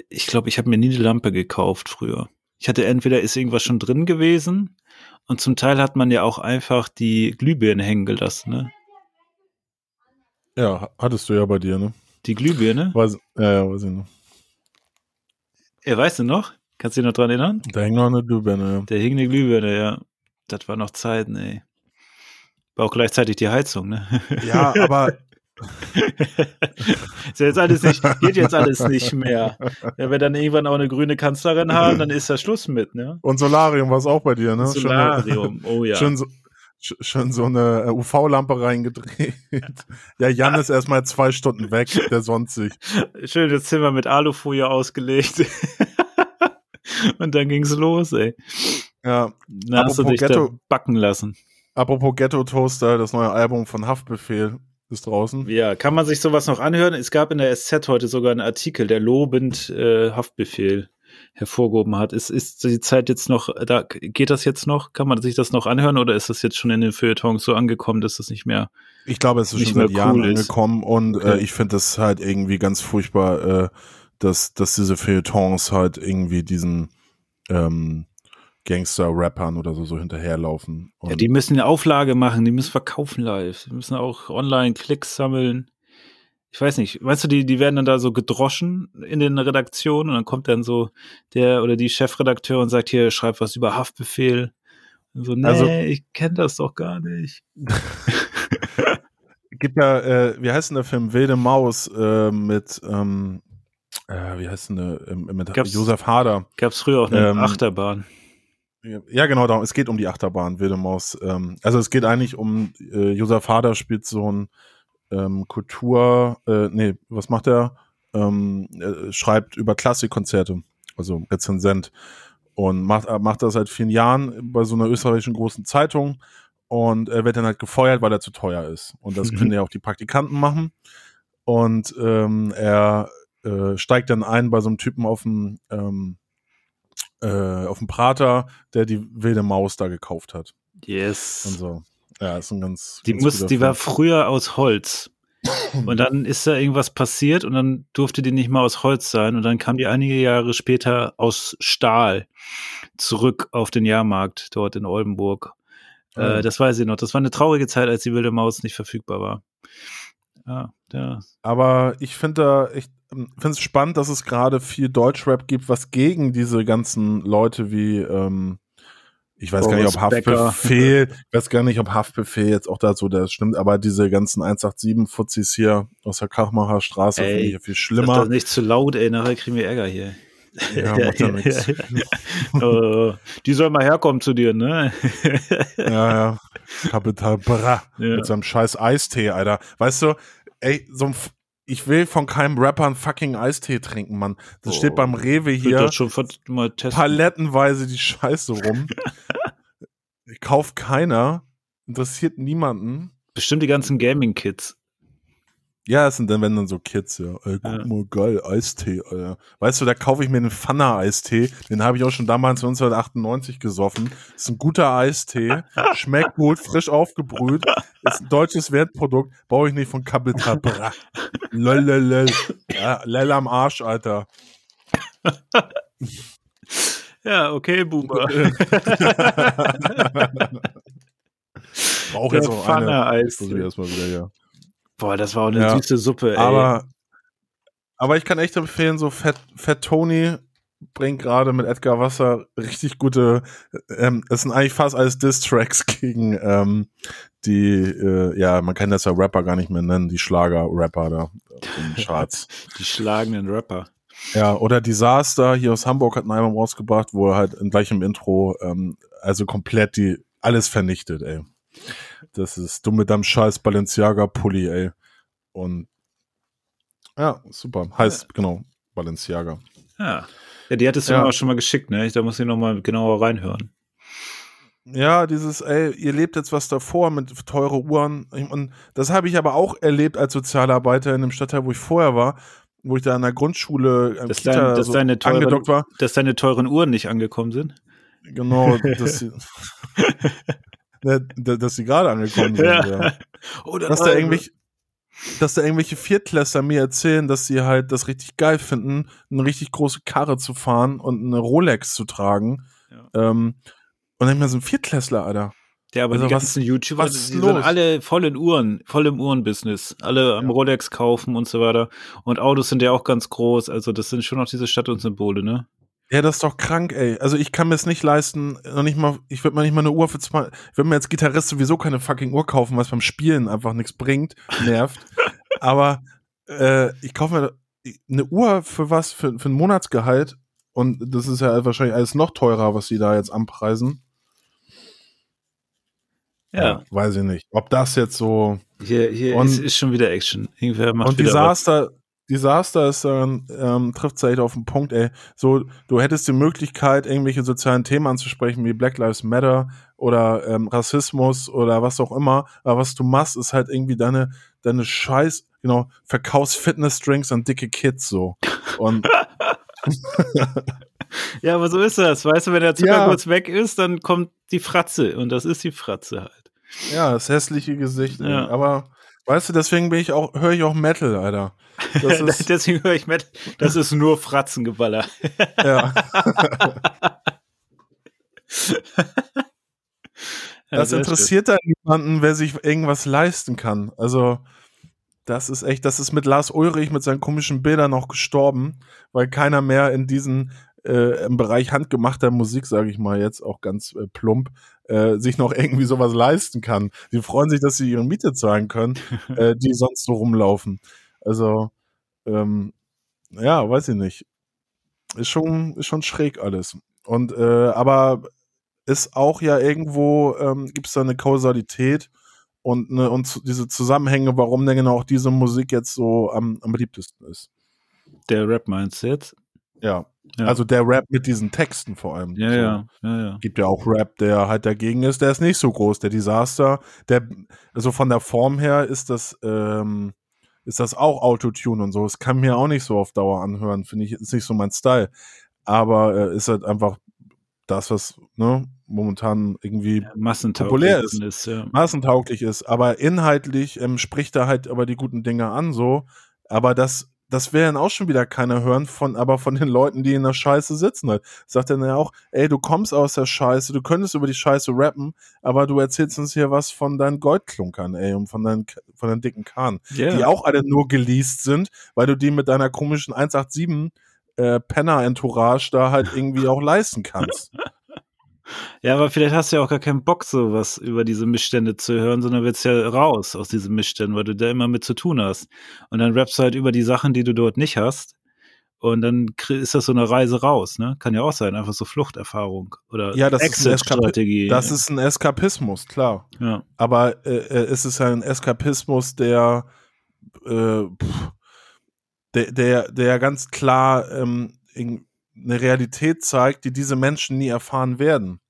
ich glaube, ich habe mir nie eine Lampe gekauft früher. Ich hatte entweder ist irgendwas schon drin gewesen und zum Teil hat man ja auch einfach die Glühbirne hängen gelassen, ne? Ja, hattest du ja bei dir, ne? Die Glühbirne. Weiß, ja, ja, weiß ich noch. Ja, weißt du noch? Kannst du dich noch dran erinnern? Da hängt noch eine Glühbirne, ja. Der hing eine Glühbirne, ja. Das war noch Zeiten, ey. War auch gleichzeitig die Heizung, ne? Ja, aber <laughs> ist jetzt alles nicht, geht jetzt alles nicht mehr. Wenn wir dann irgendwann auch eine grüne Kanzlerin haben, dann ist da Schluss mit, ne? und Solarium war es auch bei dir, ne? Solarium, oh ja. Schon so, sch- schon so eine äh, UV-Lampe reingedreht. Ja, Jan ist erstmal zwei Stunden weg, der sonst sich. Schönes Zimmer mit Alufolie ausgelegt. Und dann ging's los, ey. Ja, Dann hast du dich Ghetto. backen lassen. apropos Ghetto Toaster, das neue Album von Haftbefehl ist draußen. Ja, kann man sich sowas noch anhören? Es gab in der SZ heute sogar einen Artikel, der lobend äh, Haftbefehl hervorgehoben hat. Ist, ist die Zeit jetzt noch, da geht das jetzt noch? Kann man sich das noch anhören oder ist das jetzt schon in den Feuilletons so angekommen, dass das nicht mehr? Ich glaube, es ist Nicht schon seit mehr Jahren cool ist. angekommen und Okay. äh, ich finde das halt irgendwie ganz furchtbar, äh, dass, dass diese Feuilletons halt irgendwie diesen ähm, Gangster-Rappern oder so, so hinterherlaufen. Ja, die müssen eine Auflage machen, die müssen verkaufen live, die müssen auch online Klicks sammeln. Ich weiß nicht, weißt du, die, die werden dann da so gedroschen in den Redaktionen und dann kommt dann so der oder die Chefredakteur und sagt, hier, schreib was über Haftbefehl. Und so, nee, Also- ich kenne das doch gar nicht. <laughs> gibt ja, äh, wie heißt denn der Film? Wilde Maus äh, mit, ähm, äh, wie heißt denn der? Ähm, mit Gab's- Josef Hader. Gab's früher auch eine Ähm, Achterbahn. Ja, genau, darum. Es geht um die Achterbahn, Wilde Maus. Ähm, also es geht eigentlich um, äh, Josef Hader spielt so ein ähm, Kultur, äh, nee, was macht er? Ähm, er schreibt über Klassikkonzerte, also Rezensent. Und macht, äh, macht das seit vielen Jahren bei so einer österreichischen großen Zeitung und er wird dann halt gefeuert, weil er zu teuer ist. Und das Mhm. können <laughs> ja auch die Praktikanten machen. Und ähm, er äh, steigt dann ein bei so einem Typen auf dem ähm, äh, auf dem Prater, der die wilde Maus da gekauft hat. Yes. Und so. Ja, ist ein ganz. Die ganz muss, die war früher aus Holz. Und dann <laughs> ist da irgendwas passiert und dann durfte die nicht mehr aus Holz sein und dann kam die einige Jahre später aus Stahl zurück auf den Jahrmarkt dort in Oldenburg. Äh, das weiß ich noch. Das war eine traurige Zeit, als die wilde Maus nicht verfügbar war. Ja, ja. Aber ich finde da, ich finde es spannend, dass es gerade viel Deutschrap gibt, was gegen diese ganzen Leute wie, ähm, ich weiß gar nicht, ob. Haftbefehl, <laughs> ich weiß gar nicht, ob Haftbefehl jetzt auch dazu das stimmt, aber diese ganzen 187-Fuzis hier aus der Krachmacher Straße finde ich ja viel schlimmer. doch nicht zu laut, ey, nachher kriegen wir Ärger hier. Ja, <laughs> macht ja nichts. Äh, die soll mal herkommen zu dir, ne? Ja, ja. Kapital Bra. Ja. Mit seinem scheiß Eistee, Alter. Weißt du, ey, so ein, ich will von keinem Rapper einen fucking Eistee trinken, Mann. Das Oh. steht beim Rewe hier schon mal testen. palettenweise die Scheiße rum. <laughs> ich kauf keiner. Interessiert niemanden. Bestimmt die ganzen Gaming-Kids. Ja, es sind dann, wenn dann so Kids, ja. Ey, guck Ja. mal, geil, Eistee, Alter. Weißt du, da kaufe ich mir einen Pfanner-Eistee. Den habe ich auch schon damals 1998 gesoffen. Ist ein guter Eistee. Schmeckt gut, frisch aufgebrüht. Ist ein deutsches Wertprodukt. Brauche ich nicht von Capital Bra. Lololol. Ja, lell am Arsch, Alter. Ja, okay, Boomer. <laughs> Brauche jetzt auch eine. Ich erstmal wieder hier. Boah, das war auch eine Ja. süße Suppe, ey. Aber, aber ich kann echt empfehlen, so Fett, Fett Tony bringt gerade mit Edgar Wasser richtig gute, ähm, es sind eigentlich fast alles Diss-Tracks <laughs> gegen ähm, die, äh, ja, man kann das ja Rapper gar nicht mehr nennen, die Schlager-Rapper da. in den Charts. <laughs> Die schlagenden Rapper. Ja, oder Disaster hier aus Hamburg hat ein Album rausgebracht, wo er halt gleich im Intro ähm, also komplett die alles vernichtet, ey. Das ist du mit deinem scheiß Balenciaga Pulli, ey. Und ja, super. Heißt genau Balenciaga. Ja. Ja, die hattest du Ja. mir auch schon mal geschickt, ne? Da muss ich noch mal genauer reinhören. Ja, dieses, ey, ihr lebt jetzt was davor mit teure Uhren. Und das habe ich aber auch erlebt als Sozialarbeiter in dem Stadtteil, wo ich vorher war, wo ich da an der Grundschule äh, Dass, Kita dein, dass, so deine teuren, angedockt war. dass deine teuren Uhren nicht angekommen sind. Genau, <laughs> dass sie, Ne, <laughs> da- dass sie gerade angekommen sind. Ja. <laughs> Oder Dass da irgendwelche, dass da irgendwelche Viertklässler mir erzählen, dass sie halt das richtig geil finden, eine richtig große Karre zu fahren und eine Rolex zu tragen. Ja. Ähm, und dann mir so ein Viertklässler, Alter. Ja, aber Also die was- ganzen YouTuber, was die ist sind los? alle voll in Uhren, voll im Uhrenbusiness. Alle am Ja. Rolex kaufen und so weiter. Und Autos sind ja auch ganz groß. Also das sind schon noch diese Statussymbole, ne? Ja, das ist doch krank, ey. Also ich kann mir es nicht leisten, noch nicht mal, ich würde mir nicht mal eine Uhr für zwei, ich würde mir als Gitarrist sowieso keine fucking Uhr kaufen, was beim Spielen einfach nichts bringt, nervt. <laughs> Aber äh, ich kaufe mir eine Uhr für was? Für, für ein Monatsgehalt. Und das ist ja wahrscheinlich alles noch teurer, was sie da jetzt anpreisen. Ja. weiß ich nicht. Ob das jetzt so. Hier, hier Und- ist, ist schon wieder Action. Irgendwer macht und wieder was. Disaster, Disaster ist dann, ähm, trifft es echt auf den Punkt, ey. So, du hättest die Möglichkeit, irgendwelche sozialen Themen anzusprechen, wie Black Lives Matter oder ähm, Rassismus oder was auch immer. Aber was du machst, ist halt irgendwie deine, deine Scheiß, genau, verkaufst Fitness-Drinks an dicke Kids so. Und <laughs> <laughs> Ja, aber so ist das. Weißt du, wenn der Zucker Ja. kurz weg ist, dann kommt die Fratze. Und das ist die Fratze halt. ja, das hässliche Gesicht. Ja. Aber weißt du, deswegen bin ich auch, höre ich auch Metal, Alter. Das <laughs> ist, Deswegen höre ich mit, das ist nur Fratzengeballer. ja. <laughs> Das interessiert da niemanden, wer sich irgendwas leisten kann. Also, das ist echt, das ist mit Lars Ulrich mit seinen komischen Bildern noch gestorben, weil keiner mehr in diesen äh, im Bereich handgemachter Musik, sage ich mal jetzt auch ganz äh, plump, äh, sich noch <laughs> irgendwie sowas leisten kann. Die freuen sich, dass sie ihre Miete zahlen können, <laughs> äh, die sonst so rumlaufen. Also, ähm, ja, weiß ich nicht. Ist schon, ist schon schräg alles. Und äh, aber ist auch ja irgendwo, ähm, gibt es da eine Kausalität und, ne, und diese Zusammenhänge, warum denn genau auch diese Musik jetzt so am, am beliebtesten ist. Der Rap meinst du jetzt? Ja. Ja. Also der Rap mit diesen Texten vor allem. Ja, so. ja, ja, ja. Gibt ja auch Rap, der halt dagegen ist, der ist nicht so groß. Der Disaster, der, also von der Form her ist das, ähm, ist das auch Autotune und so. Es kann mir auch nicht so auf Dauer anhören, finde ich, ist nicht so mein Style. Aber äh, ist halt einfach das, was ne, momentan irgendwie Massentauglich Populär ist. ist ja. maßentauglich ist. Aber inhaltlich ähm, spricht er halt aber die guten Dinge an, so. Aber das, das werden auch schon wieder keiner hören von, aber von den Leuten, die in der Scheiße sitzen halt. Sagt er dann ja auch, ey, du kommst aus der Scheiße, du könntest über die Scheiße rappen, aber du erzählst uns hier was von deinen Goldklunkern, ey, und von deinen, von deinen dicken Kahn. Ja. Die auch alle nur geleast sind, weil du die mit deiner komischen 187 äh, Penner-Entourage da halt irgendwie auch leisten kannst. <laughs> Ja, aber vielleicht hast du ja auch gar keinen Bock, sowas über diese Missstände zu hören, sondern willst ja raus aus diesen Missständen, weil du da immer mit zu tun hast. Und dann rappst du halt über die Sachen, die du dort nicht hast. Und dann ist das so eine Reise raus, ne? Kann ja auch sein, einfach so Fluchterfahrung oder Ja, das ist ein Exit-Strategie. Das ist ein Eskapismus, klar. ja. aber äh, äh, es ist ein Eskapismus, der, äh, pff, der, der, der ganz klar ähm, in, eine Realität zeigt, die diese Menschen nie erfahren werden.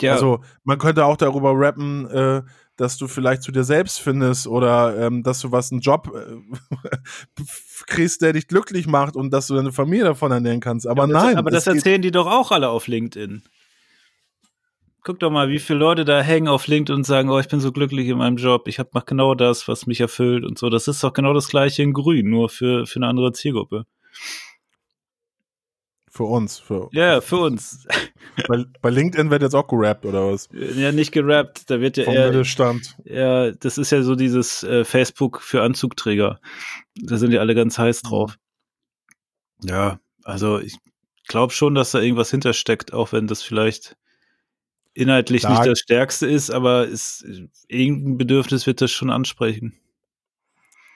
ja. Also man könnte auch darüber rappen, äh, dass du vielleicht zu dir selbst findest oder ähm, dass du was einen Job äh, <laughs> kriegst, der dich glücklich macht und dass du deine Familie davon ernähren kannst. Aber das, nein, aber das erzählen die doch auch alle auf LinkedIn. Guck doch mal, wie viele Leute da hängen auf LinkedIn und sagen, oh, ich bin so glücklich in meinem Job, ich hab mach genau das, was mich erfüllt und so. Das ist doch genau das gleiche in Grün, nur für, für eine andere Zielgruppe. Für uns. Für, Ja, <laughs> für uns. <laughs> bei, bei LinkedIn wird jetzt auch gerappt oder was? Ja, nicht gerappt, da wird ja Vom eher, Mittelstand. ja, das ist ja so dieses äh, Facebook für Anzugträger. Da sind ja alle ganz heiß drauf. Ja, also ich glaube schon, dass da irgendwas hintersteckt, auch wenn das vielleicht inhaltlich Klar. nicht das Stärkste ist, aber es, irgendein Bedürfnis wird das schon ansprechen.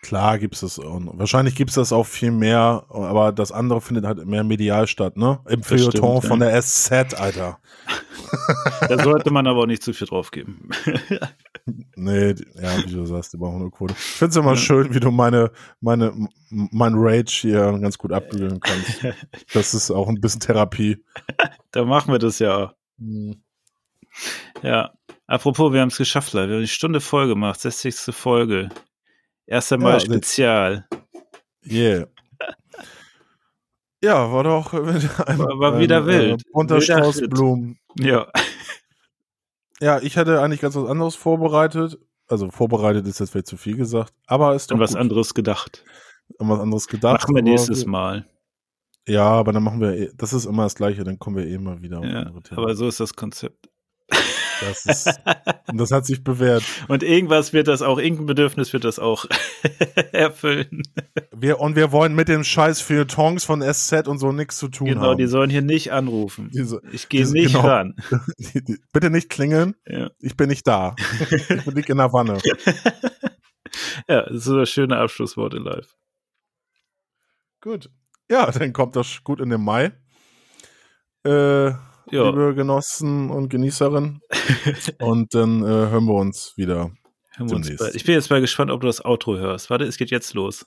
Klar gibt's das auch. noch. Wahrscheinlich gibt's das auch viel mehr, aber das andere findet halt mehr medial statt, ne? Im Das Feuilleton von der SZ, Alter. <laughs> Da sollte man aber auch nicht zu viel drauf geben. <laughs> Nee, ja, wie du sagst, die brauchen eine Quote. Ich find's immer Ja. schön, wie du meine, meine, mein Rage hier ganz gut abwiegeln kannst. Das ist auch ein bisschen Therapie. <laughs> da machen wir das ja. Ja. Apropos, wir haben es geschafft, Leute. Wir haben eine Stunde voll gemacht, 60. Folge. Erst einmal Ja, Spezial. Yeah. Ja, war doch äh, <laughs> ein, War- wieder wild. bunter Wilder Strauß Ritt. Blumen. Ja. Ja, ich hätte eigentlich ganz was anderes vorbereitet. Also vorbereitet ist jetzt vielleicht zu viel gesagt, aber ist doch An was gut. anderes gedacht. An was anderes gedacht. Machen wir nächstes Mal. Ja, aber dann machen wir, eh- das ist immer das Gleiche, dann kommen wir eh mal wieder Ja, aber so ist das Konzept. Das, ist, und das hat sich bewährt. <laughs> Und irgendwas wird das auch, irgendein Bedürfnis wird das auch <laughs> erfüllen. Wir, und wir wollen mit dem Scheiß Feuilletons von SZ und so nichts zu tun Genau, haben. die sollen hier nicht anrufen. Diese, Ich gehe nicht genau. ran. <laughs> die, die, bitte nicht klingeln, Ja. ich bin nicht da. ich bin nicht in der Wanne. ja, das ist so das schöne Abschlusswort in live. Gut. Ja, dann kommt das gut in den Mai. Äh, Ja, Liebe Genossen und Genießerinnen. <laughs> und dann äh, hören wir uns wieder. hören wir uns bald. ich bin jetzt mal gespannt, ob du das Outro hörst. Warte, es geht jetzt los.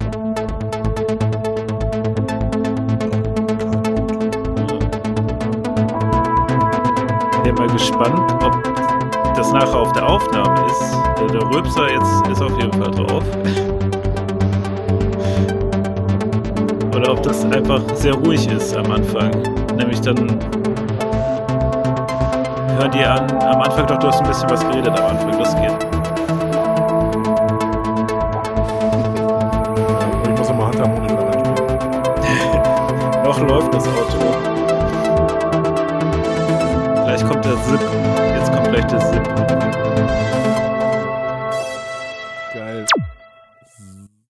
Ich bin mal gespannt, ob das nachher auf der Aufnahme ist. Der Röpser jetzt ist auf jeden Fall drauf. <laughs> Oder ob das einfach sehr ruhig ist am Anfang. Nämlich dann hören die an, am Anfang doch, du hast ein bisschen was geredet am Anfang, das geht. Ich muss nochmal Handharmonika reinspielen. Noch läuft das Auto. Gleich kommt der Zip. Jetzt kommt gleich der Zip.